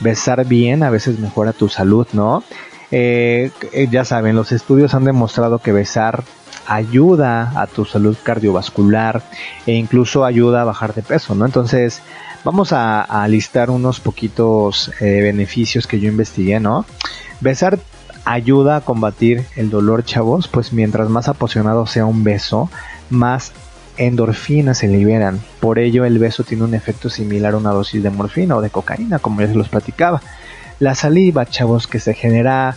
besar bien a veces mejora tu salud, ¿no? Eh, ya saben, los estudios han demostrado que besar ayuda a tu salud cardiovascular e incluso ayuda a bajar de peso, ¿no? Entonces, Vamos a, listar unos poquitos eh, beneficios que yo investigué, ¿no? Besar ayuda a combatir el dolor, chavos, pues mientras más apasionado sea un beso, más endorfinas se liberan. Por ello, el beso tiene un efecto similar a una dosis de morfina o de cocaína, como ya se los platicaba. La saliva, chavos, que se genera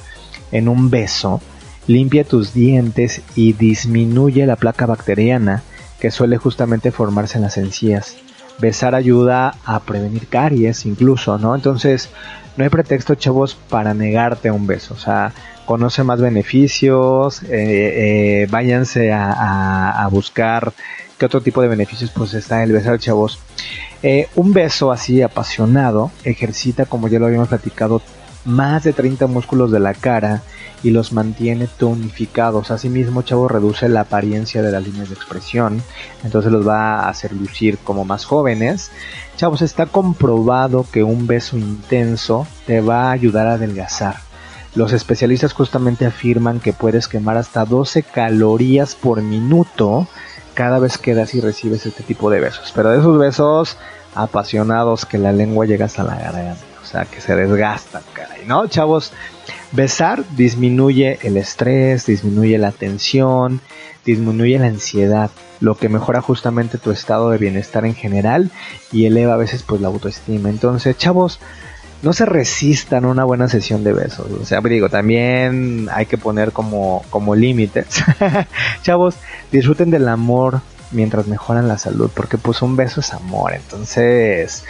en un beso, limpia tus dientes y disminuye la placa bacteriana que suele justamente formarse en las encías besar ayuda a prevenir caries incluso, ¿no? Entonces, no hay pretexto, chavos, para negarte un beso. O sea, conoce más beneficios, eh, eh, váyanse a, buscar qué otro tipo de beneficios pues está el besar, chavos. Eh, un beso así apasionado ejercita, como ya lo habíamos platicado, más de 30 músculos de la cara y los mantiene tonificados. Asimismo, chavo, reduce la apariencia de las líneas de expresión, entonces los va a hacer lucir como más jóvenes. Chavos, está comprobado que un beso intenso te va a ayudar a adelgazar. Los especialistas justamente afirman que puedes quemar hasta 12 calorías por minuto cada vez que das y recibes este tipo de besos. Pero de esos besos apasionados que la lengua llega hasta la garganta. O sea, que se desgastan, caray, ¿no? Chavos, besar disminuye el estrés, disminuye la tensión, disminuye la ansiedad, lo que mejora justamente tu estado de bienestar en general y eleva a veces pues la autoestima. Entonces, chavos, no se resistan a una buena sesión de besos. O sea, digo, también hay que poner como, como límites. Chavos, disfruten del amor mientras mejoran la salud, porque pues un beso es amor. Entonces,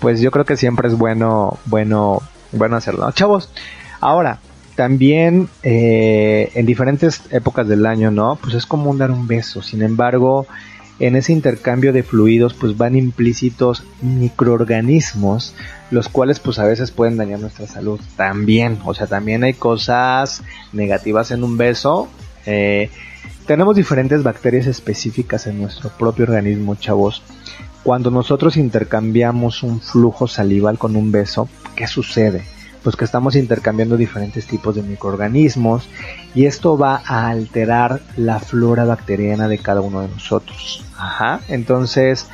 pues yo creo que siempre es bueno, bueno, bueno hacerlo. Chavos, ahora, también eh, en diferentes épocas del año, ¿no? Pues es común dar un beso. Sin embargo, en ese intercambio de fluidos pues van implícitos microorganismos los cuales pues a veces pueden dañar nuestra salud también. O sea también hay cosas negativas en un beso. Eh, tenemos diferentes bacterias específicas en nuestro propio organismo chavos. Cuando nosotros intercambiamos un flujo salival con un beso qué sucede pues que estamos intercambiando diferentes tipos de microorganismos y esto va a alterar la flora bacteriana de cada uno de nosotros. Ajá, entonces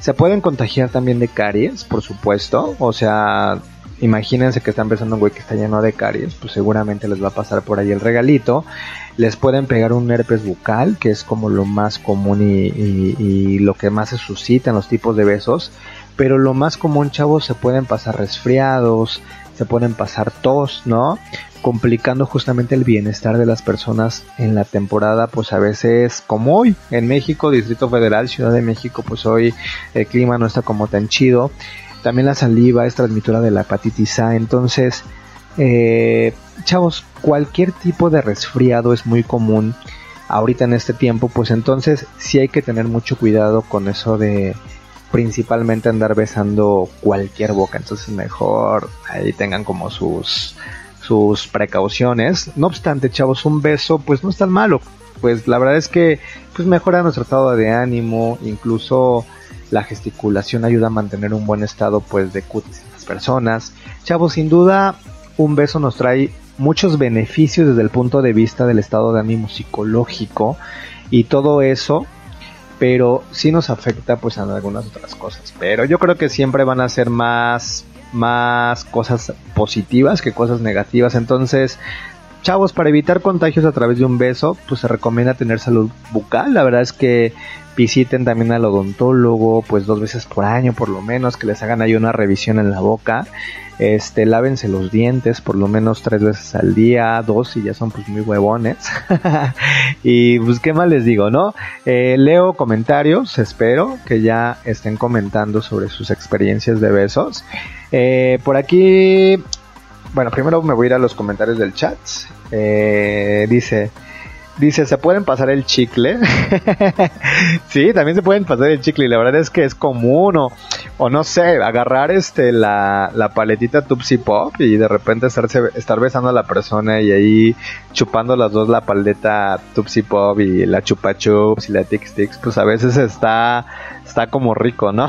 se pueden contagiar también de caries, por supuesto, o sea, imagínense que están empezando un güey que está lleno de caries, pues seguramente les va a pasar por ahí el regalito. Les pueden pegar un herpes bucal, que es como lo más común y, y lo que más se suscita en los tipos de besos. Pero lo más común, chavos, se pueden pasar resfriados, se pueden pasar tos, ¿no? Complicando justamente el bienestar de las personas en la temporada, pues a veces como hoy en México, Distrito Federal, Ciudad de México, pues hoy el clima no está como tan chido. También la saliva es transmisora de la hepatitis A, entonces, eh, chavos, cualquier tipo de resfriado es muy común ahorita en este tiempo, pues entonces sí hay que tener mucho cuidado con eso de principalmente andar besando cualquier boca, entonces mejor ahí tengan como sus sus precauciones. No obstante, chavos, un beso pues no es tan malo. Pues la verdad es que pues mejora nuestro estado de ánimo, incluso la gesticulación ayuda a mantener un buen estado pues de cutis en las personas. Chavos, sin duda un beso nos trae muchos beneficios desde el punto de vista del estado de ánimo psicológico y todo eso pero sí nos afecta pues en algunas otras cosas. Pero yo creo que siempre van a ser más, más cosas positivas que cosas negativas. Entonces, chavos, para evitar contagios a través de un beso, pues se recomienda tener salud bucal. La verdad es que visiten también al odontólogo, pues dos veces por año por lo menos, que les hagan ahí una revisión en la boca. Este, lávense los dientes por lo menos tres veces al día, dos y ya son pues muy huevones. y pues qué más les digo, ¿no? Eh, leo comentarios, espero que ya estén comentando sobre sus experiencias de besos. Eh, por aquí, bueno, primero me voy a ir a los comentarios del chat. Eh, dice, Dice, ¿se pueden pasar el chicle? sí, también se pueden pasar el chicle y la verdad es que es común o, o no sé, agarrar este la, la paletita Tupsi Pop y de repente estarse, estar besando a la persona y ahí chupando las dos la paleta Tupsi Pop y la Chupa Chups y la Tix Tix, pues a veces está, está como rico, ¿no?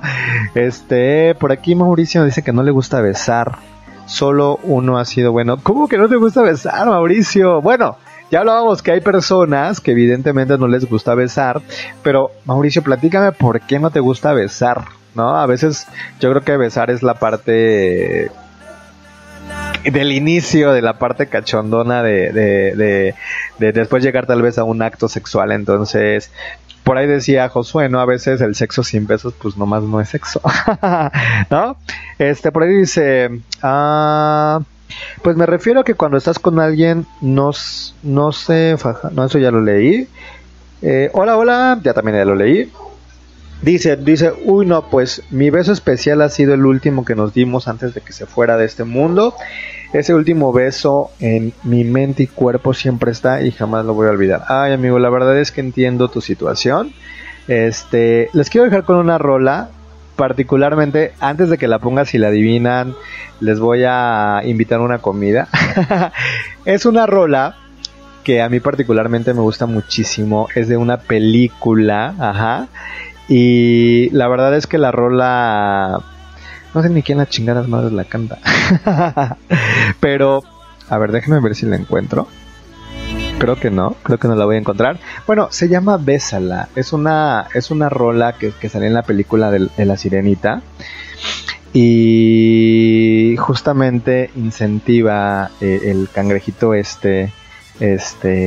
este, por aquí Mauricio dice que no le gusta besar. Solo uno ha sido bueno. ¿Cómo que no te gusta besar, Mauricio? Bueno, ya hablábamos que hay personas que evidentemente no les gusta besar, pero Mauricio, platícame por qué no te gusta besar, ¿no? A veces yo creo que besar es la parte del inicio de la parte cachondona de, de, de, después llegar tal vez a un acto sexual. Entonces, por ahí decía Josué, ¿no? A veces el sexo sin besos, pues nomás no es sexo, ¿no? Este, por ahí dice, ah, pues me refiero a que cuando estás con alguien no, no se faja. No, eso ya lo leí. Eh, hola, hola, ya también ya lo leí. Dice, dice, uy no, pues mi beso especial ha sido el último que nos dimos antes de que se fuera de este mundo. Ese último beso en mi mente y cuerpo siempre está y jamás lo voy a olvidar. Ay amigo, la verdad es que entiendo tu situación. Este, les quiero dejar con una rola particularmente, antes de que la pongas y la adivinan, les voy a invitar una comida. es una rola que a mí particularmente me gusta muchísimo. Es de una película, ajá. Y la verdad es que la rola... No sé ni quién la chingadas madres la canta. Pero, a ver, déjenme ver si la encuentro. Creo que no, creo que no la voy a encontrar. Bueno, se llama Bésala. Es una, es una rola que, que sale en la película de, de La Sirenita. Y justamente incentiva eh, el cangrejito este. Este.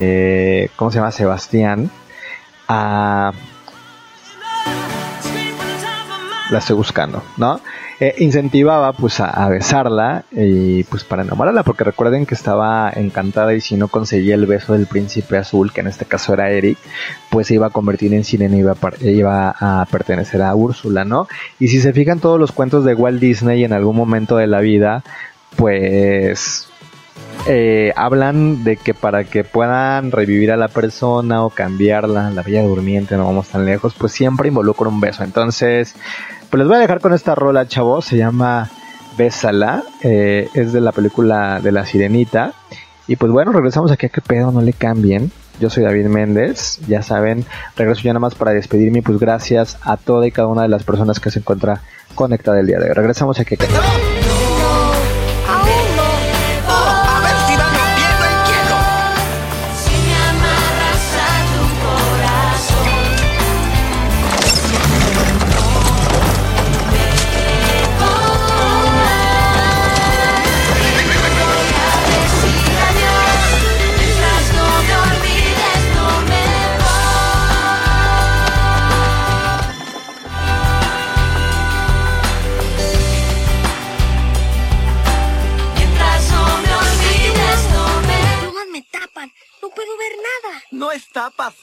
Eh, ¿Cómo se llama? Sebastián. a- la estoy buscando, ¿no? Eh, incentivaba pues a, besarla y pues para enamorarla, porque recuerden que estaba encantada y si no conseguía el beso del príncipe azul, que en este caso era Eric, pues se iba a convertir en sirena y iba iba a pertenecer a Úrsula, ¿no? Y si se fijan todos los cuentos de Walt Disney en algún momento de la vida, pues eh, hablan de que para que puedan revivir a la persona o cambiarla, la bella durmiente, no vamos tan lejos, pues siempre involucra un beso. Entonces, pues les voy a dejar con esta rola, chavos, se llama Bésala, eh, es de la película de la sirenita. Y pues bueno, regresamos aquí a que pedo, no le cambien. Yo soy David Méndez, ya saben, regreso ya nada más para despedirme, pues gracias a toda y cada una de las personas que se encuentra conectada el día de hoy. Regresamos aquí a que.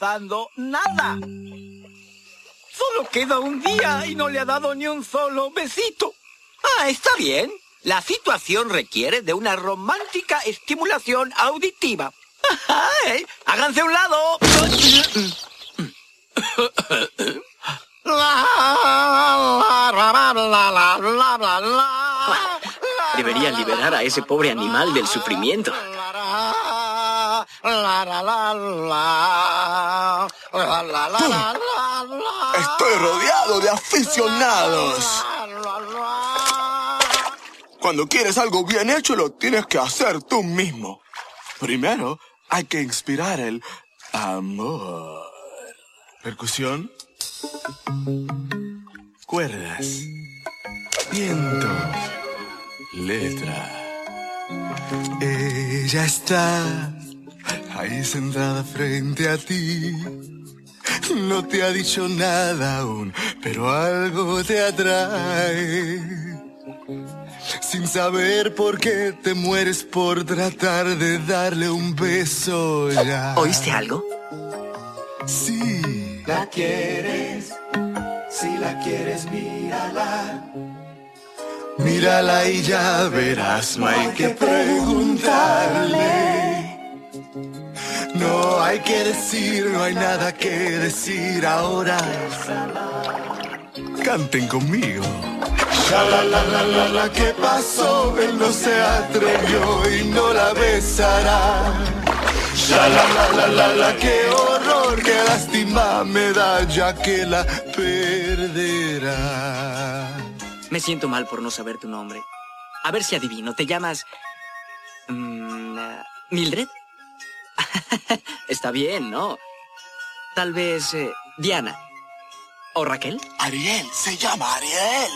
Pasando nada. Solo queda un día y no le ha dado ni un solo besito. Ah, está bien. La situación requiere de una romántica estimulación auditiva. ¡Ay! ¡Háganse a un lado! Deberían liberar a ese pobre animal del sufrimiento. Estoy rodeado de aficionados. Cuando quieres algo bien hecho, lo tienes que hacer tú mismo. Primero, hay que inspirar el amor. Percusión. Cuerdas. Viento. Letra. Ella está ahí sentada frente a ti. No te ha dicho nada aún, pero algo te atrae. Sin saber por qué te mueres por tratar de darle un beso ya. ¿Oíste algo? Sí. La quieres, si la quieres, mírala. Mírala y ya verás, no hay que preguntarle. No hay que decir, no hay nada que decir ahora. Canten conmigo. Ya la la la la la, ¿qué pasó? Él no se atrevió y no la besará. Ya la la la la la, qué horror, qué lástima me da ya que la perderá. Me siento mal por no saber tu nombre. A ver si adivino. ¿Te llamas... mm, Mildred? Está bien, ¿no? Tal vez eh, Diana. ¿O Raquel? Ariel, se llama Ariel.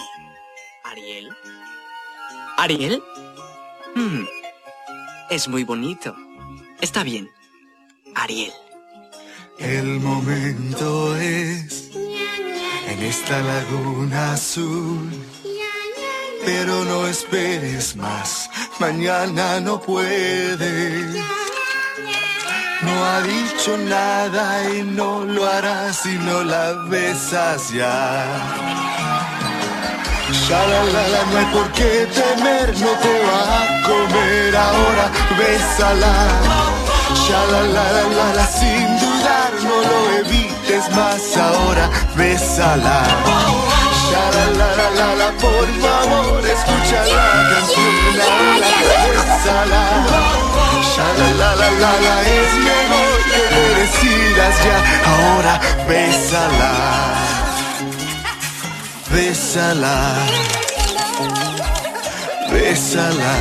¿Ariel? ¿Ariel? Hmm, Es muy bonito. Está bien. Ariel. El momento es en esta laguna azul. Pero no esperes más, mañana no puede. No ha dicho nada y no lo hará si no la besas ya. Shalalala, no hay por qué temer, no te va a comer ahora, bésala. Shalalala, sin dudar, no lo evites más ahora, bésala. Shalalala, por favor, escucha la canción, la, la, bésala. Shalalala, es mejor que te decidas ya, ahora bésala. Bésala, bésala,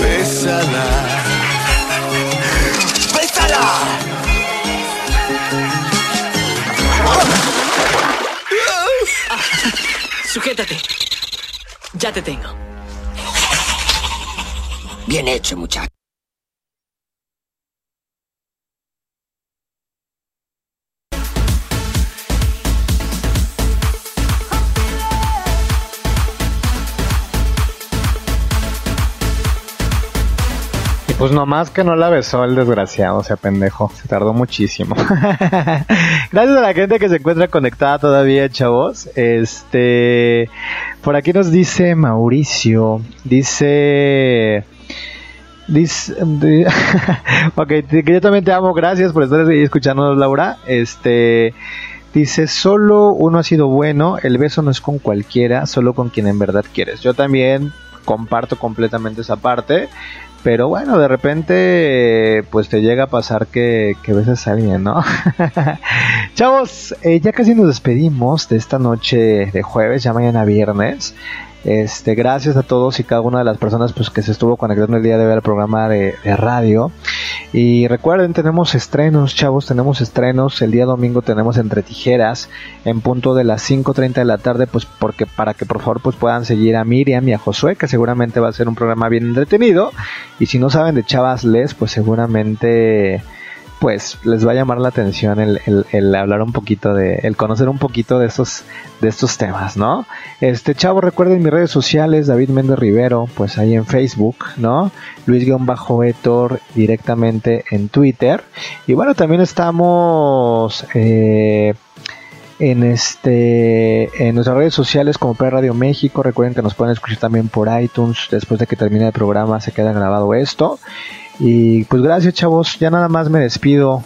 bésala, bésala. Sujétate. Ya te tengo. Bien hecho, muchacho. Y pues nomás que no la besó el desgraciado, o sea, pendejo. Se tardó muchísimo. Gracias a la gente que se encuentra conectada todavía, chavos. Este, por aquí nos dice Mauricio, dice, dice, di- ok, que yo también te amo, gracias por estar escuchándonos, Laura. Este, dice, solo uno ha sido bueno, el beso no es con cualquiera, solo con quien en verdad quieres. Yo también comparto completamente esa parte. Pero bueno, de repente, pues te llega a pasar que, que besas a alguien, ¿no? Chavos, eh, ya casi nos despedimos de esta noche de jueves, ya mañana viernes. Este, gracias a todos y cada una de las personas pues, que se estuvo conectando el día de hoy al programa de, de radio. Y recuerden, tenemos estrenos, chavos, tenemos estrenos. El día domingo tenemos Entre Tijeras en punto de las 5.30 de la tarde, pues porque para que por favor pues puedan seguir a Miriam y a Josué, que seguramente va a ser un programa bien entretenido. Y si no saben de Chavas Les, pues seguramente pues les va a llamar la atención el, hablar un poquito de, el conocer un poquito de estos, de estos temas, ¿no? Este chavo, recuerden mis redes sociales, David Méndez Rivero, pues ahí en Facebook, ¿no? Luis-Etor directamente en Twitter. Y bueno, también estamos eh, en este en nuestras redes sociales como P Radio México. Recuerden que nos pueden escuchar también por iTunes. Después de que termine el programa se queda grabado esto. Y pues gracias chavos, ya nada más me despido.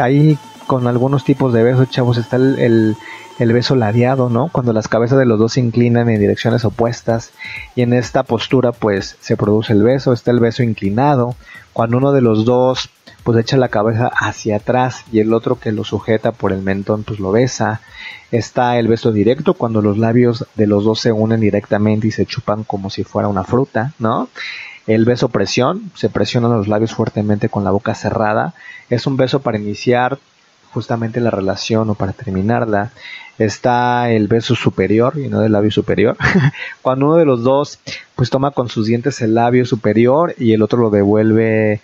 Ahí con algunos tipos de besos, chavos, está el, el- el beso ladeado, ¿no? Cuando las cabezas de los dos se inclinan en direcciones opuestas. Y en esta postura pues se produce el beso. Está el beso inclinado. Cuando uno de los dos pues echa la cabeza hacia atrás y el otro que lo sujeta por el mentón pues lo besa. Está el beso directo cuando los labios de los dos se unen directamente y se chupan como si fuera una fruta, ¿no? El beso presión, se presionan los labios fuertemente con la boca cerrada. Es un beso para iniciar justamente la relación o para terminarla. Está el beso superior y no del labio superior. Cuando uno de los dos pues toma con sus dientes el labio superior y el otro lo devuelve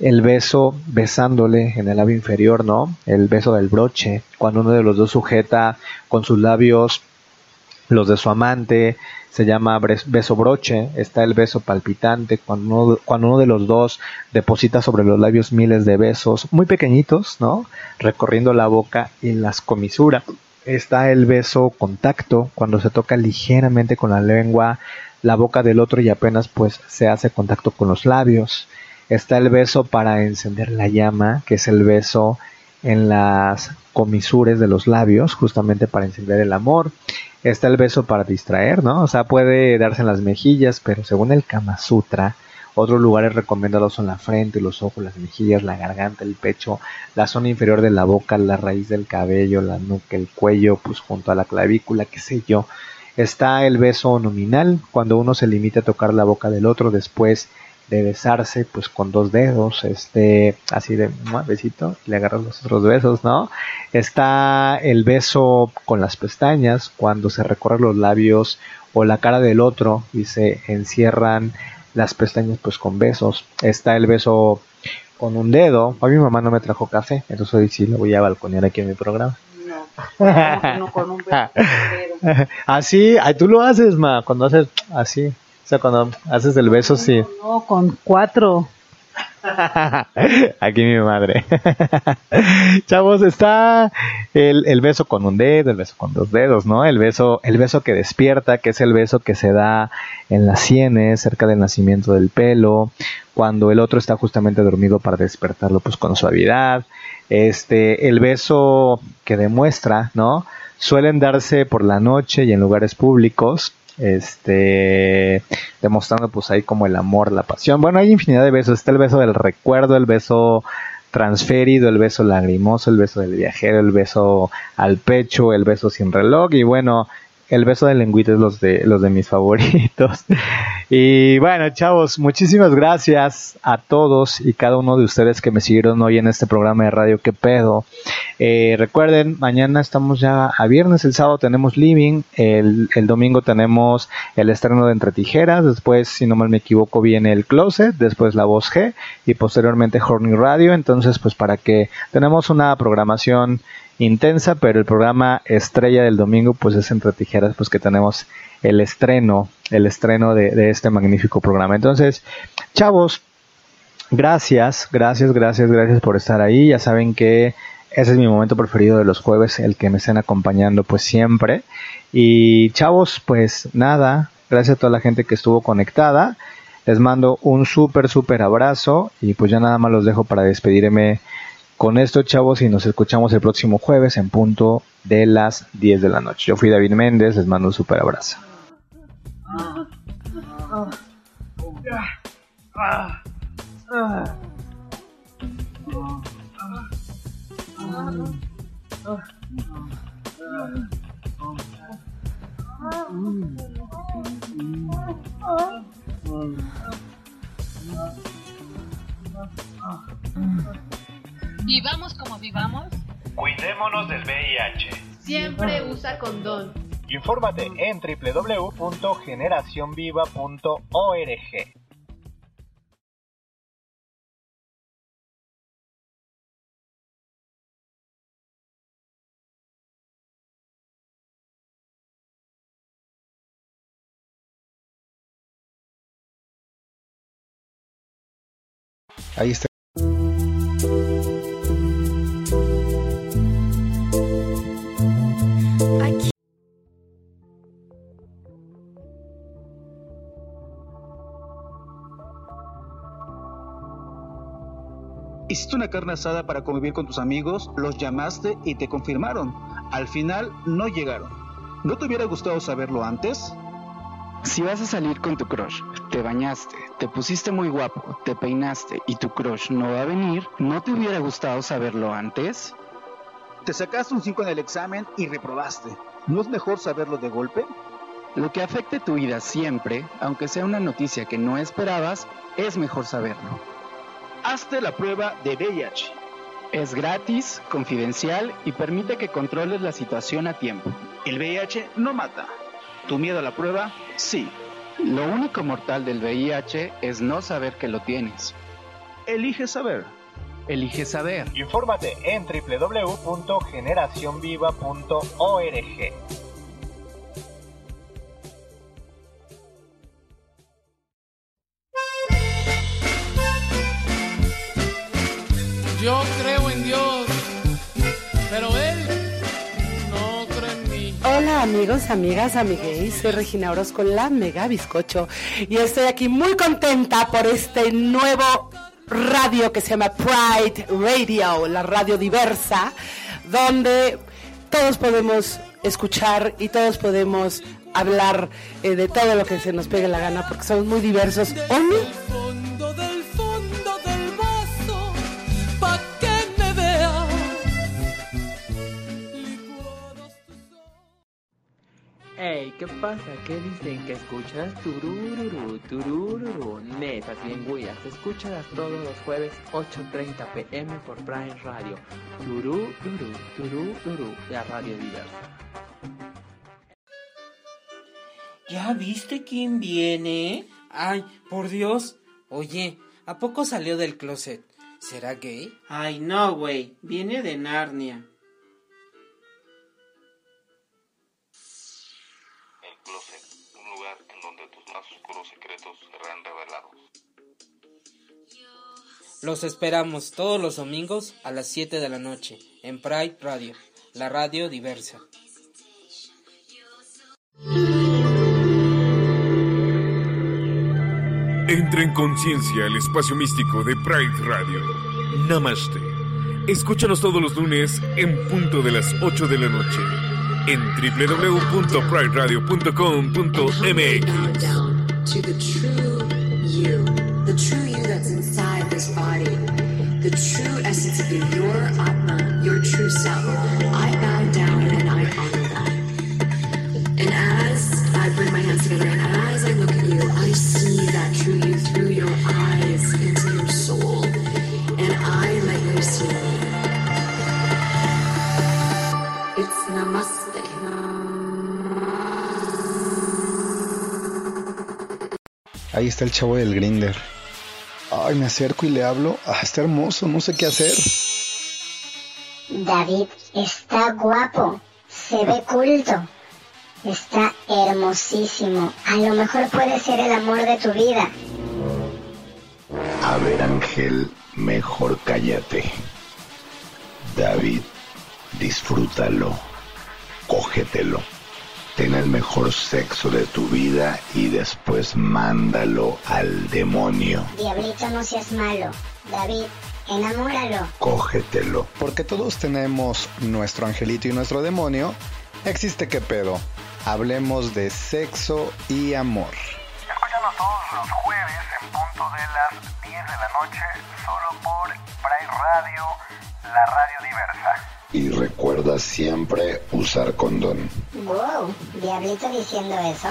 el beso besándole en el labio inferior, ¿no? El beso del broche. Cuando uno de los dos sujeta con sus labios los de su amante, se llama beso broche, está el beso palpitante, cuando uno, cuando uno de los dos deposita sobre los labios miles de besos muy pequeñitos, ¿no? Recorriendo la boca y las comisuras. Está el beso contacto, cuando se toca ligeramente con la lengua la boca del otro y apenas pues se hace contacto con los labios. Está el beso para encender la llama, que es el beso en las comisures de los labios, justamente para encender el amor. Está el beso para distraer, ¿no? O sea, puede darse en las mejillas, pero según el Kama Sutra, otros lugares recomendados son la frente, los ojos, las mejillas, la garganta, el pecho, la zona inferior de la boca, la raíz del cabello, la nuca, el cuello, pues junto a la clavícula, qué sé yo. Está el beso nominal, cuando uno se limita a tocar la boca del otro después de besarse, pues con dos dedos, este, así de besito, y le agarras los otros besos, ¿no? Está el beso con las pestañas, cuando se recorren los labios o la cara del otro y se encierran las pestañas, pues con besos. Está el beso con un dedo. Hoy mi mamá no me trajo café, entonces hoy sí lo voy a balconear aquí en mi programa. no con un beso así, ay, tú lo haces, ma, cuando haces así. O sea, cuando haces el beso, sí. No, con cuatro. Aquí mi madre. Chavos, está el, el, beso con un dedo, el beso con dos dedos, ¿no? El beso, el beso que despierta, que es el beso que se da en las sienes, cerca del nacimiento del pelo, cuando el otro está justamente dormido para despertarlo pues con suavidad. Este, el beso que demuestra, ¿no? Suelen darse por la noche y en lugares públicos este demostrando pues ahí como el amor, la pasión. Bueno, hay infinidad de besos, está el beso del recuerdo, el beso transferido, el beso lagrimoso, el beso del viajero, el beso al pecho, el beso sin reloj y bueno, el beso de lengüita es los de, los de mis favoritos. Y bueno, chavos, muchísimas gracias a todos y cada uno de ustedes que me siguieron hoy en este programa de radio ¿Qué pedo? Eh, recuerden, mañana estamos ya a viernes, el sábado tenemos Living, el, el domingo tenemos el estreno de Entre Tijeras, después, si no mal me equivoco, viene el Closet, después La Voz G y posteriormente Horny Radio. Entonces, pues para que tenemos una programación intensa, pero el programa estrella del domingo pues es entre tijeras, pues que tenemos el estreno, el estreno de, este magnífico programa. Entonces, chavos, gracias, gracias, gracias, gracias por estar ahí. Ya saben que ese es mi momento preferido de los jueves, el que me estén acompañando pues siempre. Y chavos, pues nada, gracias a toda la gente que estuvo conectada. Les mando un súper, súper abrazo y pues ya nada más los dejo para despedirme con esto, chavos, y nos escuchamos el próximo jueves en punto de las 10 de la noche. Yo fui David Méndez, les mando un super abrazo. Vivamos como vivamos. Cuidémonos del VIH. Siempre usa condón. Infórmate en www.generacionviva.org. Ahí está. Hiciste una carne asada para convivir con tus amigos, los llamaste y te confirmaron. Al final no llegaron. ¿No te hubiera gustado saberlo antes? Si vas a salir con tu crush, te bañaste, te pusiste muy guapo, te peinaste y tu crush no va a venir, ¿no te hubiera gustado saberlo antes? Te sacaste un 5 en el examen y reprobaste. ¿No es mejor saberlo de golpe? Lo que afecte tu vida siempre, aunque sea una noticia que no esperabas, es mejor saberlo. Hazte la prueba de VIH. Es gratis, confidencial y permite que controles la situación a tiempo. El VIH no mata. ¿Tu miedo a la prueba? Sí. Lo único mortal del VIH es no saber que lo tienes. Elige saber. Elige saber. Infórmate en www.generacionviva.org. amigos, amigas, amigues, soy Regina Orozco, la Mega Bizcocho, y estoy aquí muy contenta por este nuevo radio que se llama Pride Radio, la radio diversa, donde todos podemos escuchar y todos podemos hablar eh, de todo lo que se nos pegue la gana, porque somos muy diversos. ¿O Ey, ¿qué pasa? ¿Qué dicen? ¿Que escuchas? Turururu, turururu. Netas bien güeyas. Escúchalas todos los jueves 8.30 pm por Prime Radio. Turururu, turururu. La radio diversa. ¿Ya viste quién viene? Ay, por Dios. Oye, ¿a poco salió del closet? ¿Será gay? Ay, no, güey. Viene de Narnia. Los esperamos todos los domingos a las 7 de la noche en Pride Radio, la radio diversa. Entra en conciencia el espacio místico de Pride Radio. Namaste. Escúchanos todos los lunes en punto de las 8 de la noche en www.prideradio.com.mx. the true essence of you, your Atma, your true self. I bow down and I honor that. And as I bring my hands together and as I look at you, I see that true you through your eyes into your soul. And I let you see me. It's namaste. Ahí está el chavo del grinder. Ay, me acerco y le hablo. Ah, está hermoso, no sé qué hacer. David está guapo, se ve culto, está hermosísimo. A lo mejor puede ser el amor de tu vida. A ver, Ángel, mejor cállate. David, disfrútalo, cógetelo. Ten el mejor sexo de tu vida y después mándalo al demonio. Diablito, no seas malo. David, enamóralo. Cógetelo. Porque todos tenemos nuestro angelito y nuestro demonio. Existe qué pedo. Hablemos de sexo y amor. Escúchanos todos los jueves en punto de las 10 de la noche, solo por Pride Radio, la radio diversa. Y recuerda siempre usar condón. Wow, Diablito diciendo eso.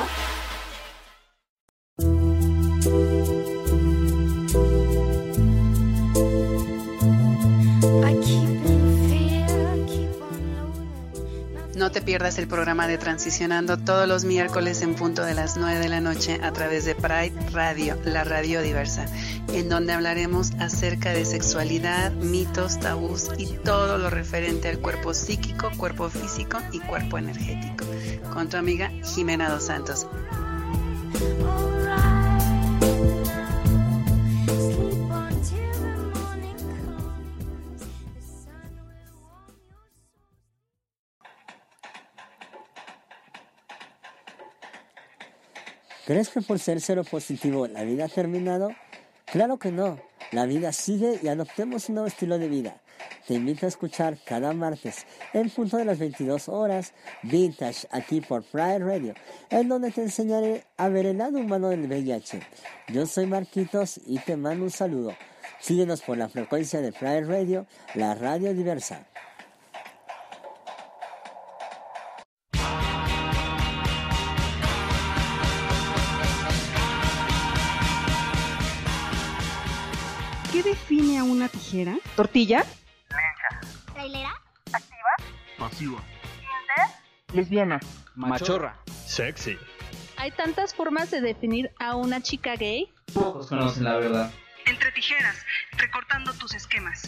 No te pierdas el programa de Transicionando todos los miércoles en punto de las 9 de la noche a través de Pride Radio, la radio diversa, en donde hablaremos acerca de sexualidad, mitos, tabús y todo lo referente al cuerpo psíquico, cuerpo físico y cuerpo energético. Con tu amiga Jimena Dos Santos. ¿Crees que por ser cero positivo la vida ha terminado? Claro que no. La vida sigue y adoptemos un nuevo estilo de vida. Te invito a escuchar cada martes en punto de las 22 horas Vintage aquí por Pride Radio, en donde te enseñaré a ver el lado humano del VIH. Yo soy Marquitos y te mando un saludo. Síguenos por la frecuencia de Pride Radio, la radio diversa. ¿Tortilla? ¿Trailera? Pasiva. Lesbiana. Machorra. Sexy. Hay tantas formas de definir a una chica gay. Pocos conocen la verdad. Entre tijeras, recortando tus esquemas.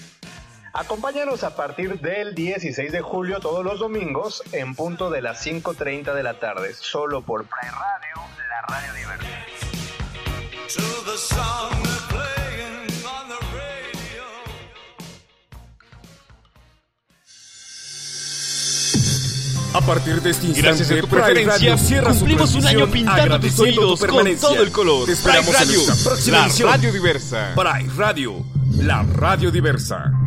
Acompáñanos a partir del 16 de julio todos los domingos en punto de las 5.30 de la tarde, solo por Pride Radio, la radio diversa. A partir de este instante, Gracias a tu preferencia, Radio cierra su cumplimos un año pintando tus oídos tu con todo el color. Te esperamos Pride en nuestra Radio, próxima la emisión. radio diversa. Pride Radio, la radio diversa.